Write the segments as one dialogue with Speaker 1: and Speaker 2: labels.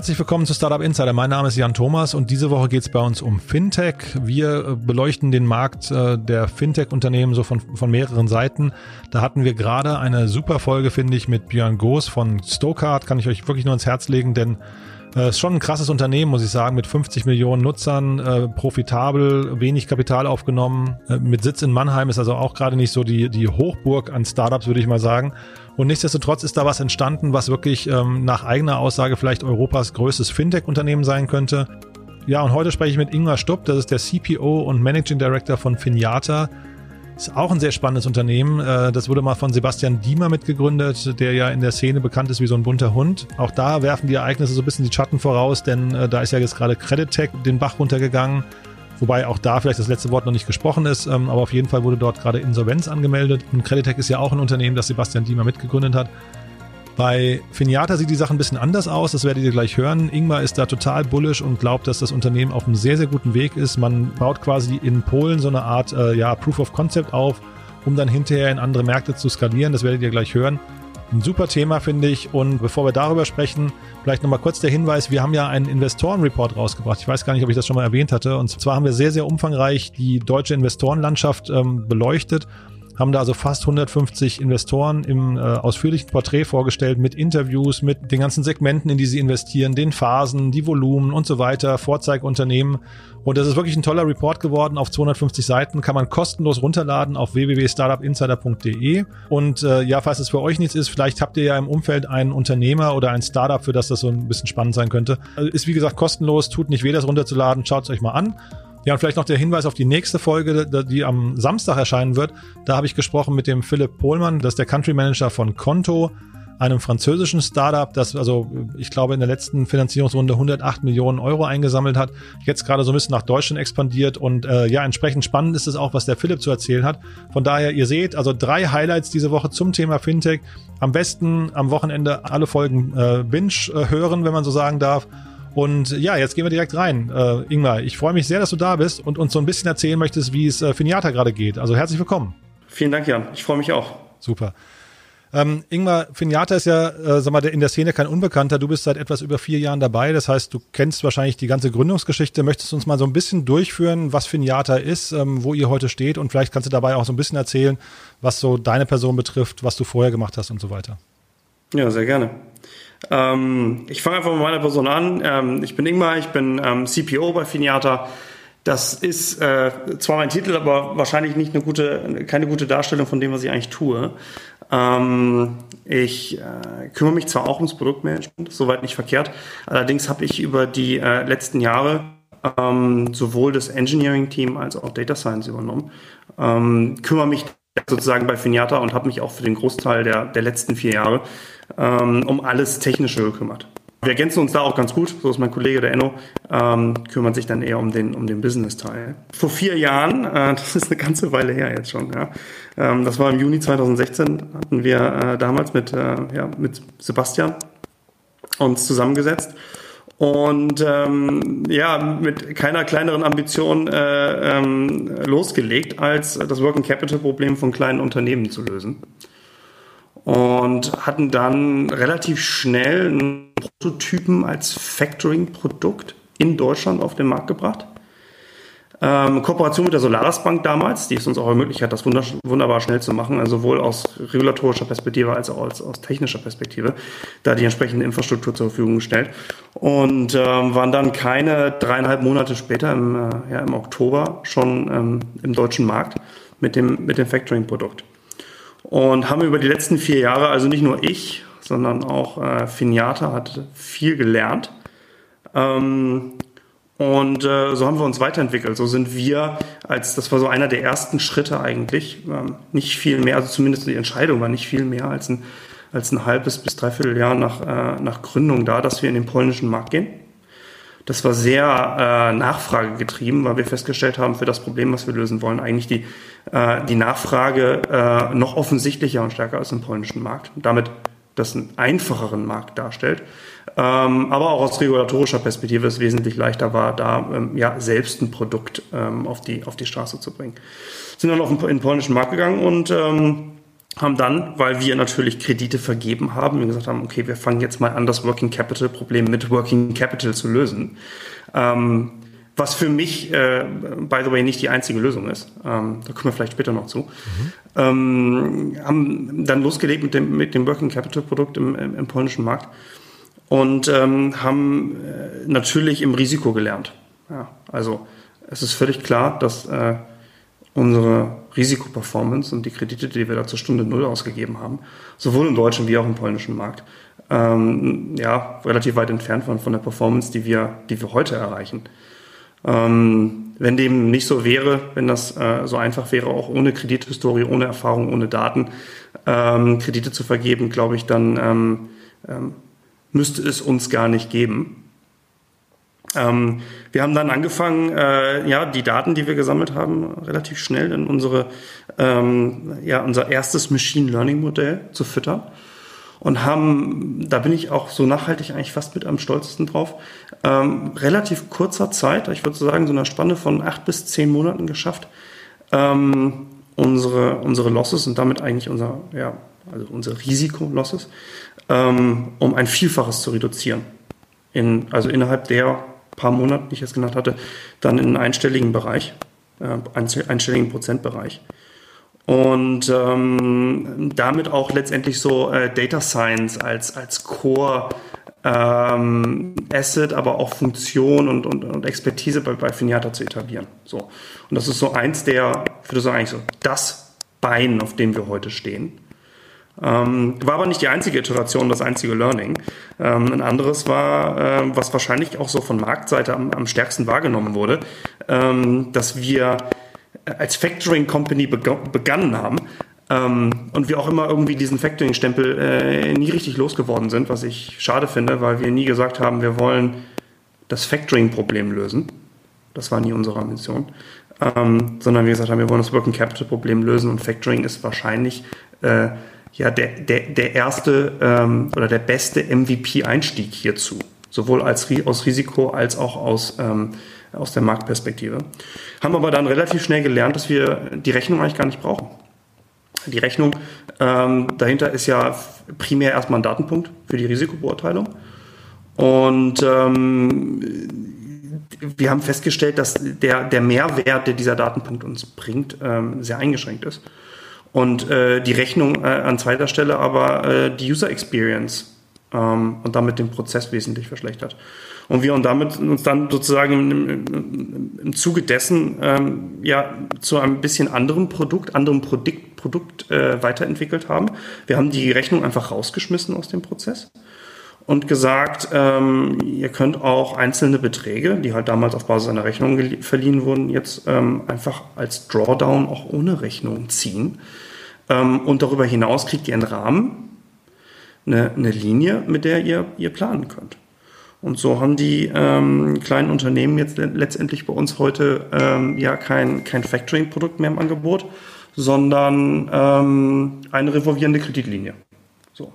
Speaker 1: Herzlich willkommen zu Startup Insider. Mein Name ist Jan Thomas und diese Woche geht es bei uns um Fintech. Wir äh, beleuchten den Markt äh, der Fintech-Unternehmen so von, von mehreren Seiten. Da hatten wir gerade eine super Folge, finde ich, mit Björn Goos von Stokart. Kann ich euch wirklich nur ins Herz legen, denn es äh, ist schon ein krasses Unternehmen, muss ich sagen, mit 50 Millionen Nutzern, äh, profitabel, wenig Kapital aufgenommen, äh, mit Sitz in Mannheim ist also auch gerade nicht so die, die Hochburg an Startups, würde ich mal sagen. Und nichtsdestotrotz ist da was entstanden, was wirklich ähm, nach eigener Aussage vielleicht Europas größtes Fintech-Unternehmen sein könnte. Ja, und heute spreche ich mit Ingmar Stupp, das ist der CPO und Managing Director von Finiata. Ist auch ein sehr spannendes Unternehmen. Äh, das wurde mal von Sebastian Diemer mitgegründet, der ja in der Szene bekannt ist wie so ein bunter Hund. Auch da werfen die Ereignisse so ein bisschen die Schatten voraus, denn äh, da ist ja jetzt gerade Credit Tech den Bach runtergegangen. Wobei auch da vielleicht das letzte Wort noch nicht gesprochen ist, ähm, aber auf jeden Fall wurde dort gerade Insolvenz angemeldet. Und Creditec ist ja auch ein Unternehmen, das Sebastian Diemer mitgegründet hat. Bei Finiata sieht die Sache ein bisschen anders aus, das werdet ihr gleich hören. Ingmar ist da total bullish und glaubt, dass das Unternehmen auf einem sehr, sehr guten Weg ist. Man baut quasi in Polen so eine Art äh, ja, Proof of Concept auf, um dann hinterher in andere Märkte zu skalieren. Das werdet ihr gleich hören. Ein super Thema, finde ich. Und bevor wir darüber sprechen, vielleicht nochmal kurz der Hinweis, wir haben ja einen Investorenreport rausgebracht. Ich weiß gar nicht, ob ich das schon mal erwähnt hatte. Und zwar haben wir sehr, sehr umfangreich die deutsche Investorenlandschaft ähm, beleuchtet haben da also fast 150 Investoren im äh, ausführlichen Porträt vorgestellt mit Interviews, mit den ganzen Segmenten, in die sie investieren, den Phasen, die Volumen und so weiter, Vorzeigunternehmen. Und das ist wirklich ein toller Report geworden. Auf 250 Seiten kann man kostenlos runterladen auf www.startupinsider.de. Und äh, ja, falls es für euch nichts ist, vielleicht habt ihr ja im Umfeld einen Unternehmer oder ein Startup, für das das so ein bisschen spannend sein könnte. Also ist wie gesagt kostenlos, tut nicht weh, das runterzuladen. Schaut es euch mal an. Ja, und vielleicht noch der Hinweis auf die nächste Folge, die am Samstag erscheinen wird. Da habe ich gesprochen mit dem Philipp Pohlmann, das ist der Country Manager von Konto, einem französischen Startup, das also, ich glaube, in der letzten Finanzierungsrunde 108 Millionen Euro eingesammelt hat, jetzt gerade so ein bisschen nach Deutschland expandiert und äh, ja, entsprechend spannend ist es auch, was der Philipp zu erzählen hat. Von daher, ihr seht, also drei Highlights diese Woche zum Thema Fintech. Am besten am Wochenende alle Folgen äh, Binge äh, hören, wenn man so sagen darf. Und ja, jetzt gehen wir direkt rein. Äh, Ingmar, ich freue mich sehr, dass du da bist und uns so ein bisschen erzählen möchtest, wie es äh, Finiata gerade geht. Also herzlich willkommen.
Speaker 2: Vielen Dank, Jan. Ich freue mich auch.
Speaker 1: Super. Ähm, Ingmar, Finiata ist ja, äh, sag mal, in der Szene kein Unbekannter. Du bist seit etwas über vier Jahren dabei. Das heißt, du kennst wahrscheinlich die ganze Gründungsgeschichte. Möchtest du uns mal so ein bisschen durchführen, was Finiata ist, ähm, wo ihr heute steht und vielleicht kannst du dabei auch so ein bisschen erzählen, was so deine Person betrifft, was du vorher gemacht hast und so weiter.
Speaker 2: Ja, sehr gerne. Ähm, ich fange einfach mit meiner Person an. Ähm, ich bin Ingmar, ich bin ähm, CPO bei Finiata. Das ist äh, zwar mein Titel, aber wahrscheinlich nicht eine gute, keine gute Darstellung von dem, was ich eigentlich tue. Ähm, ich äh, kümmere mich zwar auch ums Produktmanagement, soweit nicht verkehrt. Allerdings habe ich über die äh, letzten Jahre ähm, sowohl das Engineering-Team als auch Data Science übernommen. Ähm, kümmere mich sozusagen bei Finiata und habe mich auch für den Großteil der, der letzten vier Jahre ähm, um alles Technische gekümmert. Wir ergänzen uns da auch ganz gut, so ist mein Kollege der Enno, ähm, kümmert sich dann eher um den, um den Business-Teil. Vor vier Jahren, äh, das ist eine ganze Weile her jetzt schon, ja, ähm, das war im Juni 2016, hatten wir äh, damals mit, äh, ja, mit Sebastian uns zusammengesetzt und ähm, ja, mit keiner kleineren Ambition äh, ähm, losgelegt, als das Working Capital Problem von kleinen Unternehmen zu lösen und hatten dann relativ schnell einen Prototypen als Factoring-Produkt in Deutschland auf den Markt gebracht. Ähm, Kooperation mit der Solaris Bank damals, die es uns auch ermöglicht hat, das wunderbar schnell zu machen, also sowohl aus regulatorischer Perspektive als auch aus, aus technischer Perspektive, da die entsprechende Infrastruktur zur Verfügung gestellt und ähm, waren dann keine dreieinhalb Monate später, im, äh, ja, im Oktober, schon ähm, im deutschen Markt mit dem, mit dem Factoring-Produkt und haben über die letzten vier Jahre, also nicht nur ich, sondern auch äh, Finiata hat viel gelernt. Ähm, und äh, so haben wir uns weiterentwickelt. So sind wir, als das war so einer der ersten Schritte eigentlich, ähm, nicht viel mehr, also zumindest die Entscheidung war nicht viel mehr als ein, als ein halbes bis dreiviertel Jahr nach, äh, nach Gründung da, dass wir in den polnischen Markt gehen. Das war sehr äh, nachfragegetrieben, weil wir festgestellt haben, für das Problem, was wir lösen wollen, eigentlich die, äh, die Nachfrage äh, noch offensichtlicher und stärker als im polnischen Markt. Und damit das einen einfacheren Markt darstellt. Ähm, aber auch aus regulatorischer Perspektive es wesentlich leichter war, da ähm, ja, selbst ein Produkt ähm, auf, die, auf die Straße zu bringen. Sind dann auf den, in den polnischen Markt gegangen und ähm, haben dann, weil wir natürlich Kredite vergeben haben, gesagt haben, okay, wir fangen jetzt mal an, das Working Capital Problem mit Working Capital zu lösen. Ähm, was für mich, äh, by the way, nicht die einzige Lösung ist. Ähm, da kommen wir vielleicht später noch zu. Mhm. Ähm, haben dann losgelegt mit dem, mit dem Working Capital Produkt im, im, im polnischen Markt und ähm, haben äh, natürlich im Risiko gelernt. Ja, also es ist völlig klar, dass äh, unsere Risikoperformance und die Kredite, die wir da zur Stunde Null ausgegeben haben, sowohl im deutschen wie auch im polnischen Markt, ähm, ja, relativ weit entfernt waren von der Performance, die wir, die wir heute erreichen. Ähm, wenn dem nicht so wäre, wenn das äh, so einfach wäre, auch ohne Kredithistorie, ohne Erfahrung, ohne Daten ähm, Kredite zu vergeben, glaube ich, dann ähm, ähm, müsste es uns gar nicht geben. Ähm, wir haben dann angefangen, äh, ja, die Daten, die wir gesammelt haben, relativ schnell in unsere, ähm, ja, unser erstes Machine Learning Modell zu füttern und haben, da bin ich auch so nachhaltig eigentlich fast mit am stolzesten drauf, ähm, relativ kurzer Zeit, ich würde sagen so einer Spanne von acht bis zehn Monaten geschafft, ähm, unsere, unsere Losses und damit eigentlich unser, ja, also unsere Risikolosses, ähm, um ein Vielfaches zu reduzieren. In, also innerhalb der paar Monate, die ich jetzt genannt hatte, dann in einen einstelligen Bereich, äh, einstelligen Prozentbereich und ähm, damit auch letztendlich so äh, Data Science als, als Core ähm, Asset, aber auch Funktion und, und, und Expertise bei, bei Finiata zu etablieren. So. Und das ist so eins der, ich würde sagen, eigentlich so das Bein, auf dem wir heute stehen. Ähm, war aber nicht die einzige Iteration, das einzige Learning. Ähm, ein anderes war, äh, was wahrscheinlich auch so von Marktseite am, am stärksten wahrgenommen wurde, ähm, dass wir als Factoring Company begonnen haben ähm, und wir auch immer irgendwie diesen Factoring-Stempel äh, nie richtig losgeworden sind, was ich schade finde, weil wir nie gesagt haben, wir wollen das Factoring-Problem lösen. Das war nie unsere Mission. Ähm, sondern wir gesagt haben, wir wollen das Working Capital Problem lösen und Factoring ist wahrscheinlich äh, ja der, der, der erste ähm, oder der beste MVP-Einstieg hierzu. Sowohl als, aus Risiko als auch aus ähm, aus der Marktperspektive. Haben aber dann relativ schnell gelernt, dass wir die Rechnung eigentlich gar nicht brauchen. Die Rechnung ähm, dahinter ist ja primär erstmal ein Datenpunkt für die Risikobeurteilung. Und ähm, wir haben festgestellt, dass der, der Mehrwert, der dieser Datenpunkt uns bringt, ähm, sehr eingeschränkt ist. Und äh, die Rechnung äh, an zweiter Stelle aber äh, die User Experience ähm, und damit den Prozess wesentlich verschlechtert und wir und damit uns dann sozusagen im, im, im Zuge dessen ähm, ja zu einem bisschen anderen Produkt, anderem Produkt, Produkt äh, weiterentwickelt haben. Wir haben die Rechnung einfach rausgeschmissen aus dem Prozess und gesagt, ähm, ihr könnt auch einzelne Beträge, die halt damals auf Basis einer Rechnung verliehen wurden, jetzt ähm, einfach als Drawdown auch ohne Rechnung ziehen. Ähm, und darüber hinaus kriegt ihr einen Rahmen, eine, eine Linie, mit der ihr, ihr planen könnt. Und so haben die ähm, kleinen Unternehmen jetzt letztendlich bei uns heute ähm, ja kein, kein Factoring-Produkt mehr im Angebot, sondern ähm, eine revolvierende Kreditlinie. So.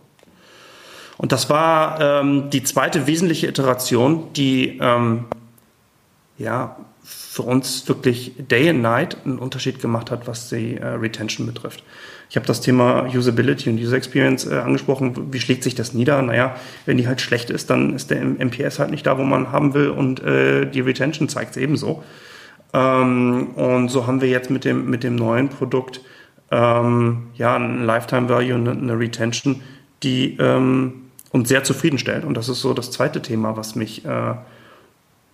Speaker 2: Und das war ähm, die zweite wesentliche Iteration, die ähm, ja für uns wirklich Day and Night einen Unterschied gemacht hat, was die äh, Retention betrifft. Ich habe das Thema Usability und User Experience äh, angesprochen. Wie schlägt sich das nieder? Naja, wenn die halt schlecht ist, dann ist der MPS halt nicht da, wo man haben will und äh, die Retention zeigt es ebenso. Ähm, und so haben wir jetzt mit dem, mit dem neuen Produkt ähm, ja ein Lifetime Value und eine Retention, die ähm, uns sehr zufriedenstellt. Und das ist so das zweite Thema, was mich äh,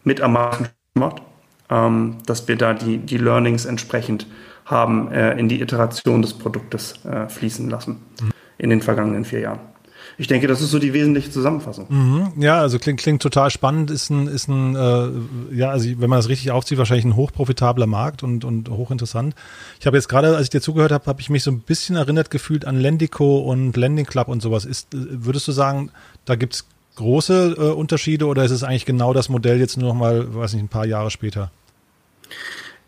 Speaker 2: mit am meisten macht, ähm, dass wir da die, die Learnings entsprechend haben äh, in die Iteration des Produktes äh, fließen lassen mhm. in den vergangenen vier Jahren. Ich denke, das ist so die wesentliche Zusammenfassung.
Speaker 1: Mhm. Ja, also klingt, klingt total spannend, ist ein, ist ein äh, ja, also wenn man das richtig aufzieht, wahrscheinlich ein hochprofitabler Markt und, und hochinteressant. Ich habe jetzt gerade, als ich dir zugehört habe, habe ich mich so ein bisschen erinnert gefühlt an Lendico und Lending Club und sowas. Ist, würdest du sagen, da gibt es große äh, Unterschiede oder ist es eigentlich genau das Modell jetzt nur noch mal, weiß nicht, ein paar Jahre später?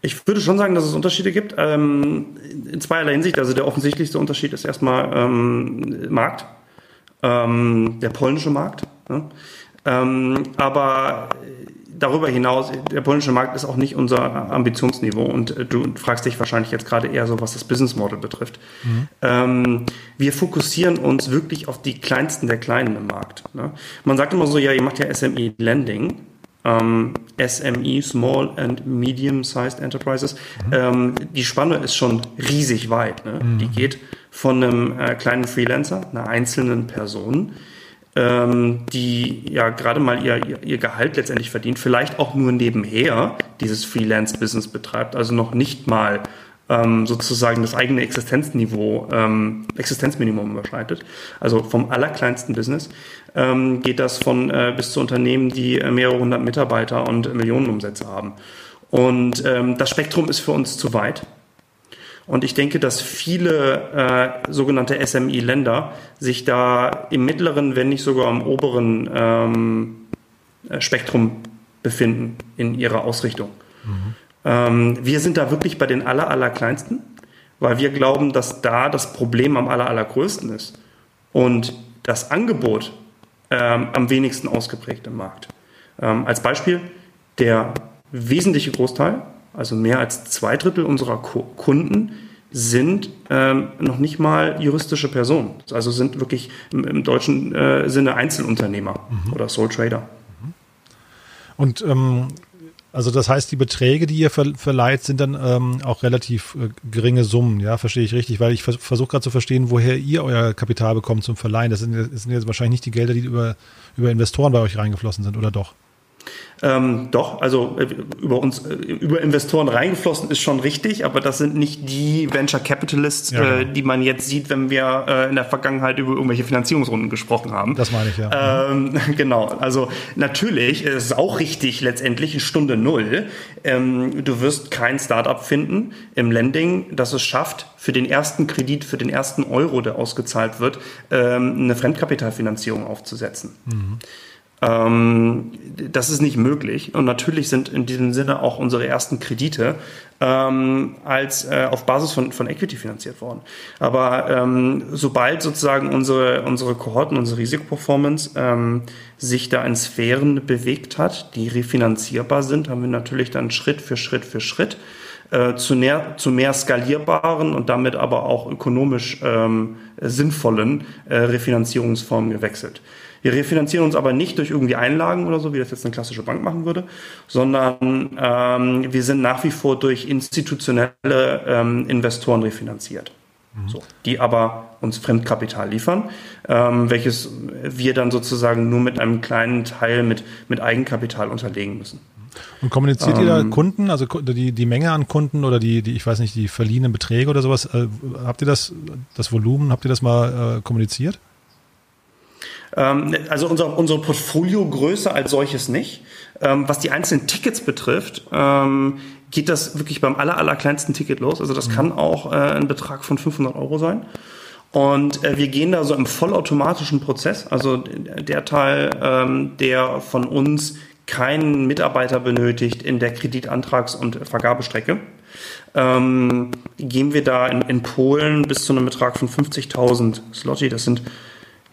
Speaker 2: Ich würde schon sagen, dass es Unterschiede gibt. Ähm, in zweierlei Hinsicht. Also der offensichtlichste Unterschied ist erstmal ähm, Markt, ähm, der polnische Markt. Ne? Ähm, aber darüber hinaus, der polnische Markt ist auch nicht unser Ambitionsniveau und äh, du fragst dich wahrscheinlich jetzt gerade eher so, was das Business Model betrifft. Mhm. Ähm, wir fokussieren uns wirklich auf die kleinsten der Kleinen im Markt. Ne? Man sagt immer so, ja, ihr macht ja SME Lending. Ähm, SME, Small and Medium-Sized Enterprises. Mhm. Ähm, die Spanne ist schon riesig weit. Ne? Mhm. Die geht von einem äh, kleinen Freelancer, einer einzelnen Person, ähm, die ja gerade mal ihr, ihr, ihr Gehalt letztendlich verdient, vielleicht auch nur nebenher dieses Freelance-Business betreibt, also noch nicht mal ähm, sozusagen das eigene Existenzniveau, ähm, Existenzminimum überschreitet. Also vom allerkleinsten Business ähm, geht das von äh, bis zu Unternehmen, die äh, mehrere hundert Mitarbeiter und Millionenumsätze haben. Und ähm, das Spektrum ist für uns zu weit. Und ich denke, dass viele äh, sogenannte SMI-Länder sich da im mittleren, wenn nicht sogar am oberen ähm, äh, Spektrum befinden in ihrer Ausrichtung. Mhm. Ähm, wir sind da wirklich bei den aller, aller kleinsten, weil wir glauben, dass da das Problem am aller, allergrößten ist und das Angebot ähm, am wenigsten ausgeprägt im Markt. Ähm, als Beispiel, der wesentliche Großteil also mehr als zwei Drittel unserer Kunden sind ähm, noch nicht mal juristische Personen. Also sind wirklich im, im deutschen äh, Sinne Einzelunternehmer mhm. oder Sole Trader. Mhm.
Speaker 1: Und ähm, also das heißt, die Beträge, die ihr ver verleiht, sind dann ähm, auch relativ äh, geringe Summen, ja, verstehe ich richtig, weil ich vers versuche gerade zu verstehen, woher ihr euer Kapital bekommt zum Verleihen. Das sind, das sind jetzt wahrscheinlich nicht die Gelder, die über, über Investoren bei euch reingeflossen sind, oder doch?
Speaker 2: Ähm, doch, also äh, über uns, äh, über Investoren reingeflossen ist schon richtig, aber das sind nicht die Venture Capitalists, ja, genau. äh, die man jetzt sieht, wenn wir äh, in der Vergangenheit über irgendwelche Finanzierungsrunden gesprochen haben.
Speaker 1: Das meine ich, ja.
Speaker 2: Ähm, genau, also natürlich ist es auch richtig, letztendlich in Stunde Null. Ähm, du wirst kein Startup finden im Lending, das es schafft, für den ersten Kredit, für den ersten Euro, der ausgezahlt wird, ähm, eine Fremdkapitalfinanzierung aufzusetzen. Mhm. Ähm, das ist nicht möglich. Und natürlich sind in diesem Sinne auch unsere ersten Kredite ähm, als äh, auf Basis von, von Equity finanziert worden. Aber ähm, sobald sozusagen unsere, unsere Kohorten, unsere Risikoperformance ähm, sich da in Sphären bewegt hat, die refinanzierbar sind, haben wir natürlich dann Schritt für Schritt für Schritt äh, zu, näher, zu mehr skalierbaren und damit aber auch ökonomisch ähm, sinnvollen äh, Refinanzierungsformen gewechselt. Wir refinanzieren uns aber nicht durch irgendwie Einlagen oder so, wie das jetzt eine klassische Bank machen würde, sondern ähm, wir sind nach wie vor durch institutionelle ähm, Investoren refinanziert. Mhm. So, die aber uns Fremdkapital liefern, ähm, welches wir dann sozusagen nur mit einem kleinen Teil mit, mit Eigenkapital unterlegen müssen.
Speaker 1: Und kommuniziert ihr da ähm. Kunden, also die, die Menge an Kunden oder die, die, ich weiß nicht, die verliehenen Beträge oder sowas, äh, habt ihr das, das Volumen, habt ihr das mal äh, kommuniziert?
Speaker 2: Ähm, also unser, unsere Portfoliogröße als solches nicht. Ähm, was die einzelnen Tickets betrifft, ähm, geht das wirklich beim aller, aller kleinsten Ticket los. Also das mhm. kann auch äh, ein Betrag von 500 Euro sein. Und äh, wir gehen da so im vollautomatischen Prozess. Also der Teil, ähm, der von uns keinen Mitarbeiter benötigt in der Kreditantrags- und Vergabestrecke, ähm, gehen wir da in, in Polen bis zu einem Betrag von 50.000 Slotty. Das sind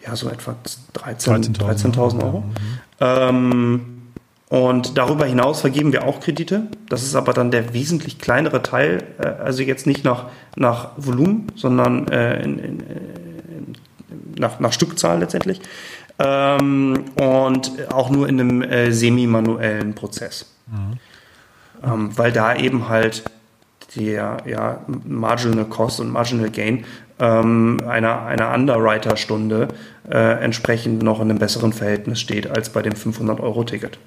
Speaker 2: ja, so etwa 13.000 13 13 Euro. Mhm. Ähm, und darüber hinaus vergeben wir auch Kredite. Das ist aber dann der wesentlich kleinere Teil, äh, also jetzt nicht nach, nach Volumen, sondern äh, in, in, in, nach, nach Stückzahl letztendlich. Ähm, und auch nur in einem äh, semi-manuellen Prozess. Mhm. Ähm, weil da eben halt der ja, Marginal Cost und Marginal Gain ähm, einer, einer Underwriter-Stunde äh, entsprechend noch in einem besseren Verhältnis steht als bei dem 500-Euro-Ticket.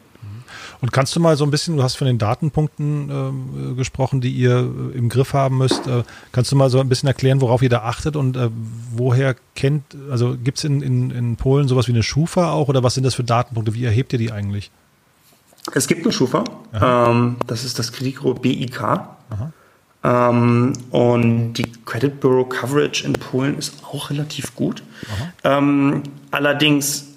Speaker 1: Und kannst du mal so ein bisschen, du hast von den Datenpunkten äh, gesprochen, die ihr im Griff haben müsst. Äh, kannst du mal so ein bisschen erklären, worauf ihr da achtet und äh, woher kennt, also gibt es in, in, in Polen sowas wie eine Schufa auch oder was sind das für Datenpunkte? Wie erhebt ihr die eigentlich?
Speaker 2: Es gibt eine Schufa, ähm, das ist das Kreditgro BIK. Aha. Ähm, und die Credit Bureau Coverage in Polen ist auch relativ gut. Ähm, allerdings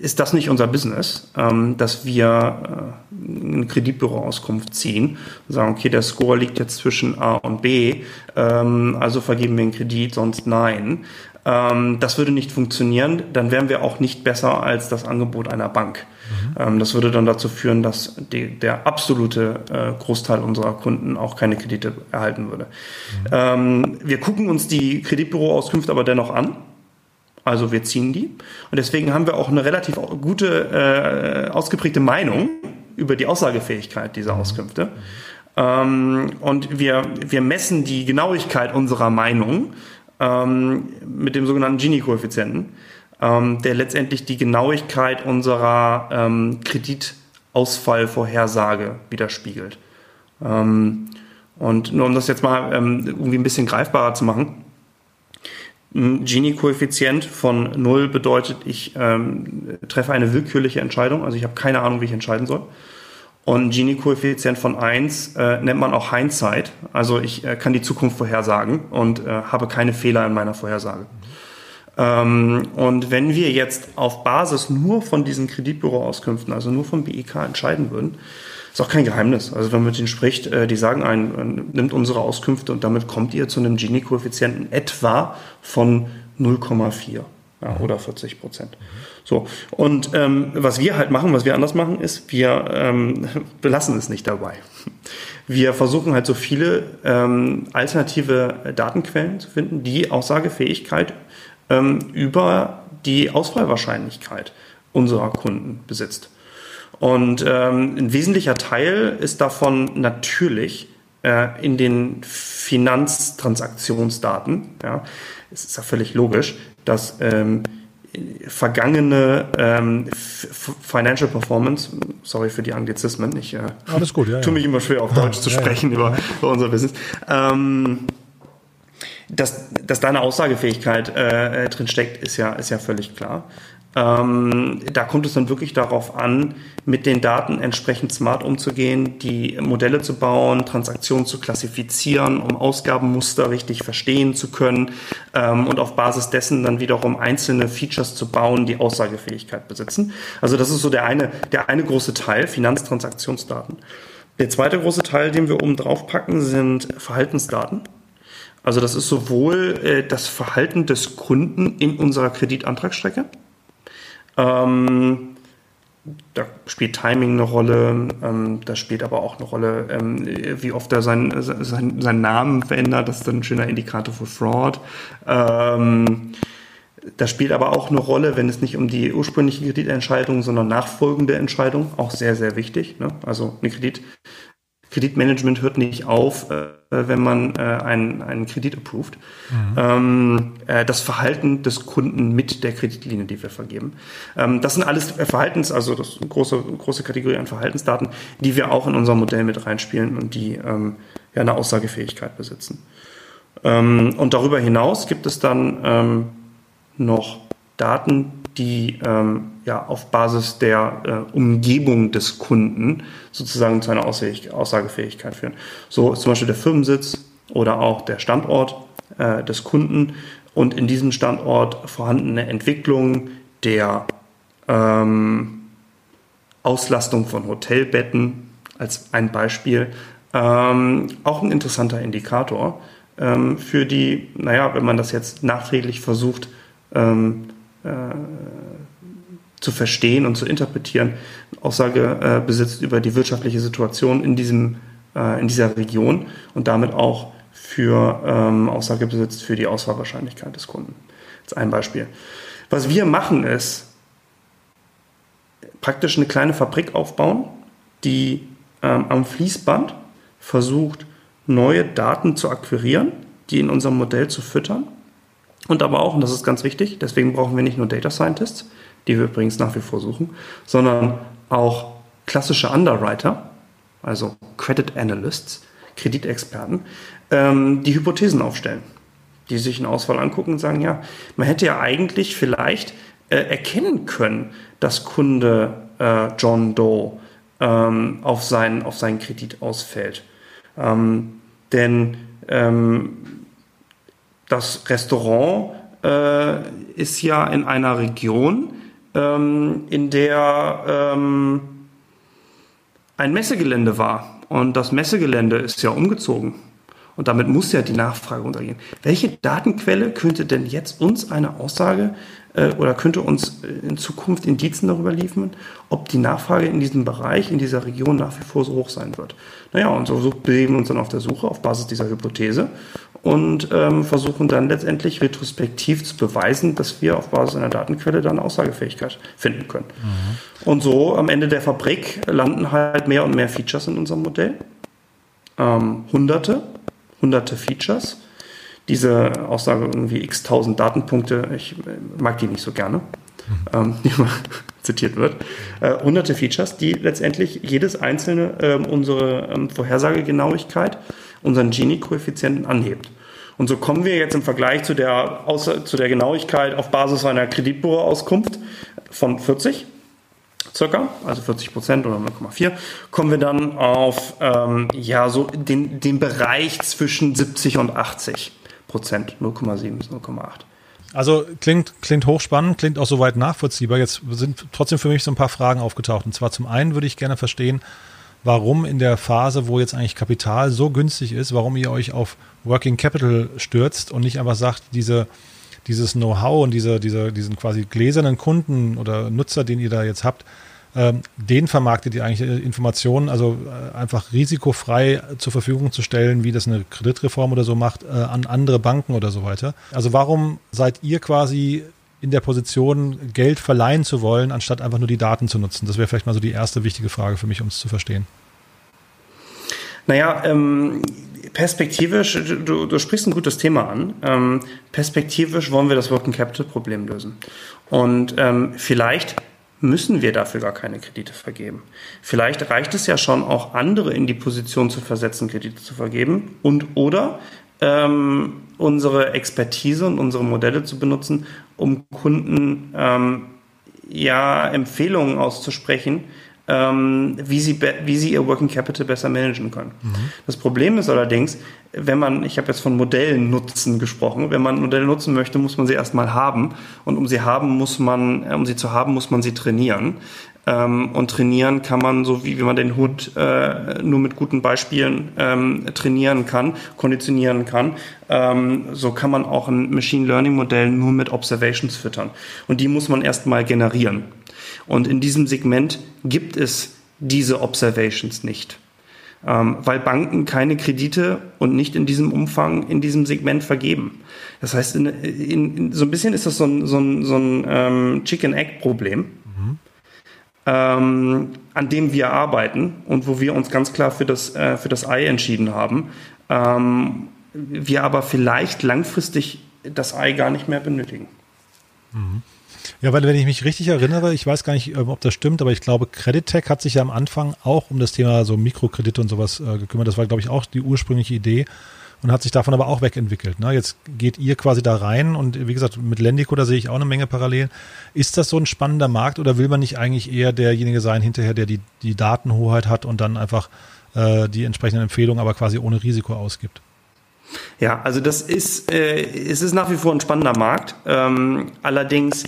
Speaker 2: ist das nicht unser Business, ähm, dass wir äh, eine Kreditbüroauskunft ziehen und sagen, okay, der Score liegt jetzt zwischen A und B, ähm, also vergeben wir einen Kredit, sonst nein. Ähm, das würde nicht funktionieren, dann wären wir auch nicht besser als das Angebot einer Bank. Mhm. Ähm, das würde dann dazu führen, dass die, der absolute äh, Großteil unserer Kunden auch keine Kredite erhalten würde. Mhm. Ähm, wir gucken uns die Kreditbüroauskünfte aber dennoch an. Also wir ziehen die. Und deswegen haben wir auch eine relativ gute, äh, ausgeprägte Meinung über die Aussagefähigkeit dieser mhm. Auskünfte. Ähm, und wir, wir messen die Genauigkeit unserer Meinung ähm, mit dem sogenannten Gini-Koeffizienten, ähm, der letztendlich die Genauigkeit unserer ähm, Kreditausfallvorhersage widerspiegelt. Ähm, und nur um das jetzt mal ähm, irgendwie ein bisschen greifbarer zu machen, ein Gini-Koeffizient von 0 bedeutet, ich ähm, treffe eine willkürliche Entscheidung, also ich habe keine Ahnung, wie ich entscheiden soll. Und Gini-Koeffizient von 1 äh, nennt man auch Hindsight. Also ich äh, kann die Zukunft vorhersagen und äh, habe keine Fehler in meiner Vorhersage. Ähm, und wenn wir jetzt auf Basis nur von diesen Kreditbüroauskünften, also nur vom BIK entscheiden würden, ist auch kein Geheimnis. Also wenn man mit denen spricht, äh, die sagen ein, nimmt unsere Auskünfte und damit kommt ihr zu einem Gini-Koeffizienten etwa von 0,4 ja, oder 40 Prozent. So, und ähm, was wir halt machen, was wir anders machen, ist, wir ähm, belassen es nicht dabei. Wir versuchen halt so viele ähm, alternative Datenquellen zu finden, die Aussagefähigkeit ähm, über die Ausfallwahrscheinlichkeit unserer Kunden besitzt. Und ähm, ein wesentlicher Teil ist davon natürlich äh, in den Finanztransaktionsdaten. Ja. Es ist ja völlig logisch, dass ähm, vergangene ähm, Financial Performance, sorry für die Anglizismen, ich äh,
Speaker 1: Alles gut, ja,
Speaker 2: tue mich immer schwer auf Deutsch zu sprechen Über, über unser Business. Ähm, dass, dass da eine Aussagefähigkeit äh, drin steckt, ist ja, ist ja völlig klar. Ähm, da kommt es dann wirklich darauf an, mit den Daten entsprechend smart umzugehen, die Modelle zu bauen, Transaktionen zu klassifizieren, um Ausgabenmuster richtig verstehen zu können ähm, und auf Basis dessen dann wiederum einzelne Features zu bauen, die Aussagefähigkeit besitzen. Also das ist so der eine, der eine große Teil, Finanztransaktionsdaten. Der zweite große Teil, den wir oben drauf packen, sind Verhaltensdaten. Also das ist sowohl äh, das Verhalten des Kunden in unserer Kreditantragsstrecke, ähm, da spielt Timing eine Rolle, ähm, da spielt aber auch eine Rolle, ähm, wie oft er sein, sein, seinen Namen verändert, das ist dann ein schöner Indikator für Fraud. Ähm, das spielt aber auch eine Rolle, wenn es nicht um die ursprüngliche Kreditentscheidung, sondern nachfolgende Entscheidung, auch sehr, sehr wichtig. Ne? Also eine Kredit, Kreditmanagement hört nicht auf, äh, wenn man äh, einen, einen Kredit approved. Mhm. Ähm, äh, das Verhalten des Kunden mit der Kreditlinie, die wir vergeben. Ähm, das sind alles Verhaltens, also das große, große Kategorie an Verhaltensdaten, die wir auch in unser Modell mit reinspielen und die ähm, ja eine Aussagefähigkeit besitzen. Ähm, und darüber hinaus gibt es dann ähm, noch Daten, die ähm, ja auf Basis der äh, Umgebung des Kunden sozusagen zu einer Aussagefähigkeit führen. So ist zum Beispiel der Firmensitz oder auch der Standort äh, des Kunden und in diesem Standort vorhandene Entwicklung der ähm, Auslastung von Hotelbetten als ein Beispiel ähm, auch ein interessanter Indikator ähm, für die, naja, wenn man das jetzt nachträglich versucht, ähm, äh, zu verstehen und zu interpretieren, Aussage äh, besitzt über die wirtschaftliche Situation in, diesem, äh, in dieser Region und damit auch für ähm, Aussage besitzt für die Auswahlwahrscheinlichkeit des Kunden. Das ist ein Beispiel. Was wir machen ist, praktisch eine kleine Fabrik aufbauen, die ähm, am Fließband versucht, neue Daten zu akquirieren, die in unserem Modell zu füttern und aber auch, und das ist ganz wichtig, deswegen brauchen wir nicht nur Data Scientists, die wir übrigens nach wie vor suchen, sondern auch klassische Underwriter, also Credit Analysts, Kreditexperten, ähm, die Hypothesen aufstellen, die sich einen Ausfall angucken und sagen, ja, man hätte ja eigentlich vielleicht äh, erkennen können, dass Kunde äh, John Doe ähm, auf, seinen, auf seinen Kredit ausfällt. Ähm, denn ähm, das Restaurant äh, ist ja in einer Region, ähm, in der ähm, ein Messegelände war. Und das Messegelände ist ja umgezogen. Und damit muss ja die Nachfrage untergehen. Welche Datenquelle könnte denn jetzt uns eine Aussage äh, oder könnte uns äh, in Zukunft Indizen darüber liefern, ob die Nachfrage in diesem Bereich, in dieser Region nach wie vor so hoch sein wird? Naja, und so bewegen wir uns dann auf der Suche auf Basis dieser Hypothese und ähm, versuchen dann letztendlich retrospektiv zu beweisen, dass wir auf Basis einer Datenquelle dann Aussagefähigkeit finden können. Mhm. Und so am Ende der Fabrik landen halt mehr und mehr Features in unserem Modell. Ähm, hunderte hunderte Features. Diese Aussage irgendwie x tausend Datenpunkte, ich mag die nicht so gerne, ähm, die mal zitiert wird. Äh, hunderte Features, die letztendlich jedes einzelne äh, unsere ähm, Vorhersagegenauigkeit, unseren Gini-Koeffizienten anhebt. Und so kommen wir jetzt im Vergleich zu der, außer, zu der Genauigkeit auf Basis einer Kreditbüro-Auskunft von 40 circa, also 40 Prozent oder 0,4, kommen wir dann auf ähm, ja so den, den Bereich zwischen 70 und 80 Prozent, 0,7 bis 0,8.
Speaker 1: Also klingt, klingt hochspannend, klingt auch soweit nachvollziehbar. Jetzt sind trotzdem für mich so ein paar Fragen aufgetaucht. Und zwar zum einen würde ich gerne verstehen, warum in der Phase, wo jetzt eigentlich Kapital so günstig ist, warum ihr euch auf Working Capital stürzt und nicht einfach sagt, diese dieses Know-how und diese, diese, diesen quasi gläsernen Kunden oder Nutzer, den ihr da jetzt habt, ähm, den vermarktet ihr eigentlich äh, Informationen, also äh, einfach risikofrei zur Verfügung zu stellen, wie das eine Kreditreform oder so macht, äh, an andere Banken oder so weiter. Also warum seid ihr quasi in der Position, Geld verleihen zu wollen, anstatt einfach nur die Daten zu nutzen? Das wäre vielleicht mal so die erste wichtige Frage für mich, um es zu verstehen.
Speaker 2: Naja, ähm, perspektivisch, du, du sprichst ein gutes Thema an. Ähm, perspektivisch wollen wir das Working Capital Problem lösen. Und ähm, vielleicht müssen wir dafür gar keine Kredite vergeben. Vielleicht reicht es ja schon auch andere in die Position zu versetzen, Kredite zu vergeben und oder ähm, unsere Expertise und unsere Modelle zu benutzen, um Kunden ähm, ja Empfehlungen auszusprechen, ähm, wie, sie wie sie ihr Working Capital besser managen können. Mhm. Das Problem ist allerdings, wenn man, ich habe jetzt von Modellen nutzen gesprochen, wenn man Modelle nutzen möchte, muss man sie erstmal haben und um sie haben muss man, äh, um sie zu haben, muss man sie trainieren. Ähm, und trainieren kann man, so wie, wie man den Hut äh, nur mit guten Beispielen ähm, trainieren kann, konditionieren kann. Ähm, so kann man auch ein Machine Learning Modell nur mit Observations füttern. Und die muss man erstmal generieren. Und in diesem Segment gibt es diese Observations nicht, ähm, weil Banken keine Kredite und nicht in diesem Umfang in diesem Segment vergeben. Das heißt, in, in, so ein bisschen ist das so ein, so ein, so ein ähm, Chicken-Egg-Problem, mhm. ähm, an dem wir arbeiten und wo wir uns ganz klar für das, äh, für das Ei entschieden haben. Ähm, wir aber vielleicht langfristig das Ei gar nicht mehr benötigen.
Speaker 1: Mhm. Ja, weil wenn ich mich richtig erinnere, ich weiß gar nicht, ähm, ob das stimmt, aber ich glaube, Credit Tech hat sich ja am Anfang auch um das Thema so Mikrokredite und sowas äh, gekümmert. Das war, glaube ich, auch die ursprüngliche Idee und hat sich davon aber auch wegentwickelt. Ne? Jetzt geht ihr quasi da rein und wie gesagt, mit Lendico, da sehe ich auch eine Menge Parallelen. Ist das so ein spannender Markt oder will man nicht eigentlich eher derjenige sein hinterher, der die, die Datenhoheit hat und dann einfach äh, die entsprechenden Empfehlungen aber quasi ohne Risiko ausgibt?
Speaker 2: Ja, also das ist, äh, es ist nach wie vor ein spannender Markt. Ähm, allerdings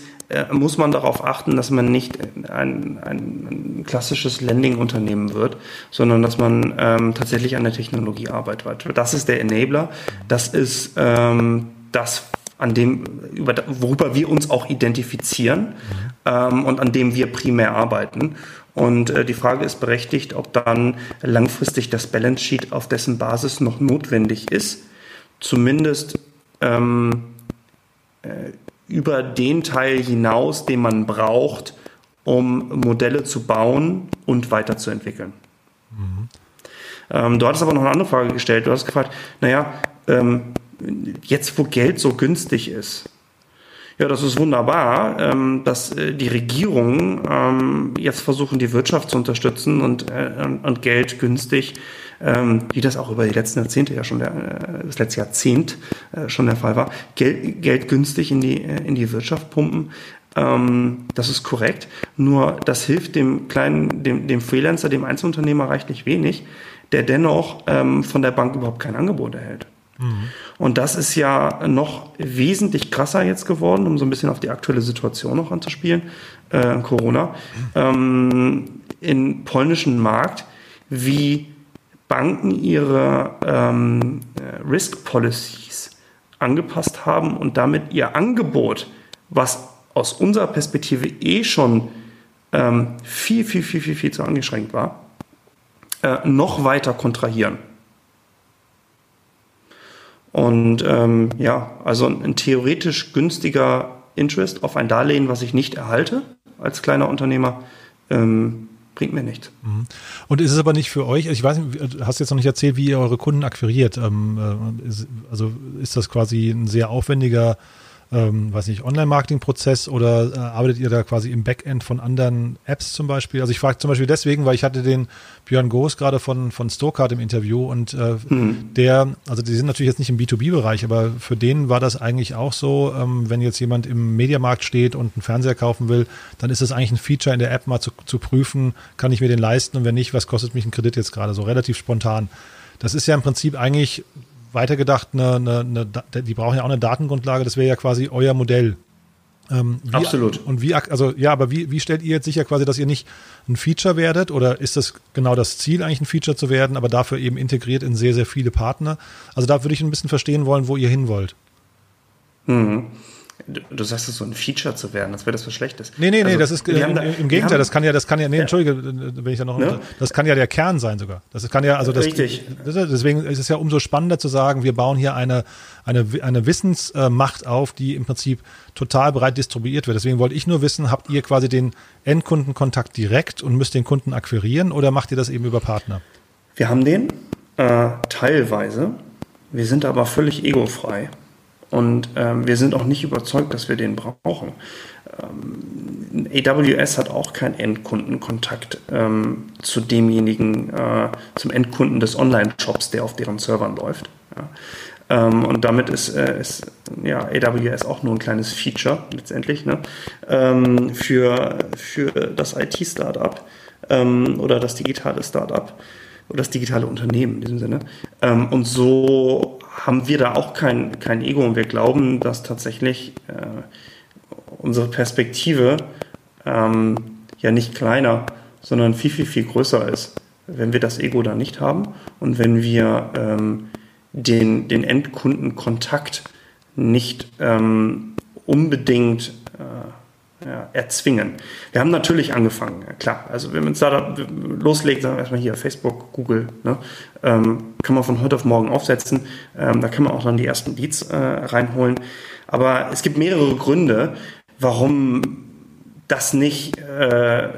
Speaker 2: muss man darauf achten, dass man nicht ein, ein, klassisches Lending-Unternehmen wird, sondern dass man ähm, tatsächlich an der Technologie arbeitet. Das ist der Enabler. Das ist ähm, das, an dem, über, worüber wir uns auch identifizieren ähm, und an dem wir primär arbeiten. Und äh, die Frage ist berechtigt, ob dann langfristig das Balance Sheet auf dessen Basis noch notwendig ist, zumindest ähm, äh, über den Teil hinaus, den man braucht, um Modelle zu bauen und weiterzuentwickeln. Mhm. Ähm, du hattest aber noch eine andere Frage gestellt. Du hast gefragt, naja, ähm, jetzt wo Geld so günstig ist, ja, das ist wunderbar, ähm, dass äh, die Regierungen ähm, jetzt versuchen, die Wirtschaft zu unterstützen und, äh, und Geld günstig ähm, wie das auch über die letzten Jahrzehnte ja schon der, äh, das letzte Jahrzehnt äh, schon der Fall war, Geld, Geld günstig in die, äh, in die Wirtschaft pumpen. Ähm, das ist korrekt. Nur das hilft dem kleinen, dem, dem Freelancer, dem Einzelunternehmer reichlich wenig, der dennoch ähm, von der Bank überhaupt kein Angebot erhält. Mhm. Und das ist ja noch wesentlich krasser jetzt geworden, um so ein bisschen auf die aktuelle Situation noch anzuspielen, äh, Corona, ähm, im polnischen Markt, wie Banken ihre ähm, Risk Policies angepasst haben und damit ihr Angebot, was aus unserer Perspektive eh schon ähm, viel, viel, viel, viel, viel zu angeschränkt war, äh, noch weiter kontrahieren. Und ähm, ja, also ein, theoretisch günstiger Interest auf ein Darlehen, was ich nicht erhalte als kleiner Unternehmer, ähm, bringt mir nichts. Mhm.
Speaker 1: Und ist es aber nicht für euch, ich weiß nicht, hast jetzt noch nicht erzählt, wie ihr eure Kunden akquiriert. Ähm, äh, also ist das quasi ein sehr aufwendiger ähm, weiß nicht, Online-Marketing-Prozess oder äh, arbeitet ihr da quasi im Backend von anderen Apps zum Beispiel? Also ich frage zum Beispiel deswegen, weil ich hatte den Björn Goos gerade von, von Stokart im Interview und äh, mhm. der, also die sind natürlich jetzt nicht im B2B-Bereich, aber für den war das eigentlich auch so, ähm, wenn jetzt jemand im Mediamarkt steht und einen Fernseher kaufen will, dann ist es eigentlich ein Feature in der App mal zu, zu prüfen, kann ich mir den leisten und wenn nicht, was kostet mich ein Kredit jetzt gerade so relativ spontan. Das ist ja im Prinzip eigentlich weitergedacht, eine, eine, eine, die brauchen ja auch eine Datengrundlage, das wäre ja quasi euer Modell.
Speaker 2: Ähm, wie, Absolut.
Speaker 1: Und wie, also ja, aber wie, wie stellt ihr jetzt sicher quasi, dass ihr nicht ein Feature werdet oder ist das genau das Ziel, eigentlich ein Feature zu werden, aber dafür eben integriert in sehr, sehr viele Partner? Also da würde ich ein bisschen verstehen wollen, wo ihr hin wollt.
Speaker 2: Mhm. Du sagst es so ein Feature zu werden, als wäre das was Schlechtes.
Speaker 1: Nee, nee, nee, also, das ist äh, da, im Gegenteil, haben, das kann ja, das kann ja, nee, ja. entschuldige, wenn ich da noch, ne? das kann ja der Kern sein sogar. Das kann ja, also das,
Speaker 2: Richtig.
Speaker 1: deswegen ist es ja umso spannender zu sagen, wir bauen hier eine, eine, eine Wissensmacht auf, die im Prinzip total breit distribuiert wird. Deswegen wollte ich nur wissen, habt ihr quasi den Endkundenkontakt direkt und müsst den Kunden akquirieren oder macht ihr das eben über Partner?
Speaker 2: Wir haben den, äh, teilweise. Wir sind aber völlig egofrei. Und ähm, wir sind auch nicht überzeugt, dass wir den brauchen. Ähm, AWS hat auch keinen Endkundenkontakt ähm, zu demjenigen, äh, zum Endkunden des Online-Shops, der auf deren Servern läuft. Ja. Ähm, und damit ist, äh, ist ja, AWS auch nur ein kleines Feature letztendlich ne, ähm, für, für das IT-Startup ähm, oder das digitale Startup oder das digitale Unternehmen in diesem Sinne. Ähm, und so haben wir da auch kein, kein Ego und wir glauben, dass tatsächlich äh, unsere Perspektive ähm, ja nicht kleiner, sondern viel, viel, viel größer ist, wenn wir das Ego da nicht haben und wenn wir ähm, den, den Endkundenkontakt nicht ähm, unbedingt ja, erzwingen. Wir haben natürlich angefangen, klar. Also wenn man ein Startup loslegt, sagen wir erstmal hier Facebook, Google, ne, ähm, kann man von heute auf morgen aufsetzen. Ähm, da kann man auch dann die ersten Leads äh, reinholen. Aber es gibt mehrere Gründe, warum das nicht äh,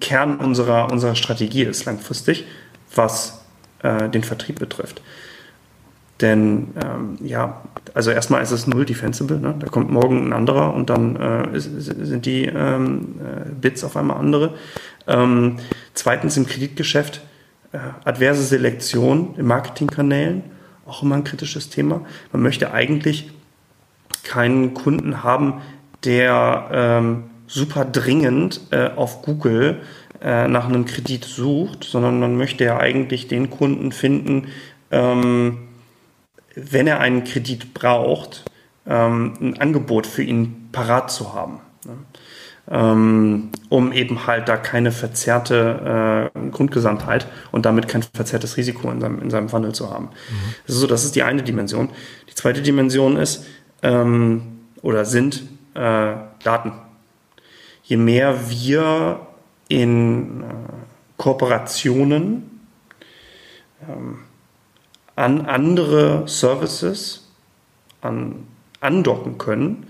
Speaker 2: Kern unserer, unserer Strategie ist langfristig, was äh, den Vertrieb betrifft. Denn ähm, ja, also erstmal ist es null defensible. Ne? Da kommt morgen ein anderer und dann äh, ist, sind die ähm, äh, Bits auf einmal andere. Ähm, zweitens im Kreditgeschäft äh, adverse Selektion in Marketingkanälen, auch immer ein kritisches Thema. Man möchte eigentlich keinen Kunden haben, der ähm, super dringend äh, auf Google äh, nach einem Kredit sucht, sondern man möchte ja eigentlich den Kunden finden, ähm, wenn er einen Kredit braucht, ähm, ein Angebot für ihn parat zu haben. Ne? Ähm, um eben halt da keine verzerrte äh, Grundgesamtheit und damit kein verzerrtes Risiko in seinem, in seinem Wandel zu haben. Mhm. Das, ist so, das ist die eine Dimension. Die zweite Dimension ist ähm, oder sind äh, Daten. Je mehr wir in äh, Kooperationen ähm, an andere Services an, andocken können,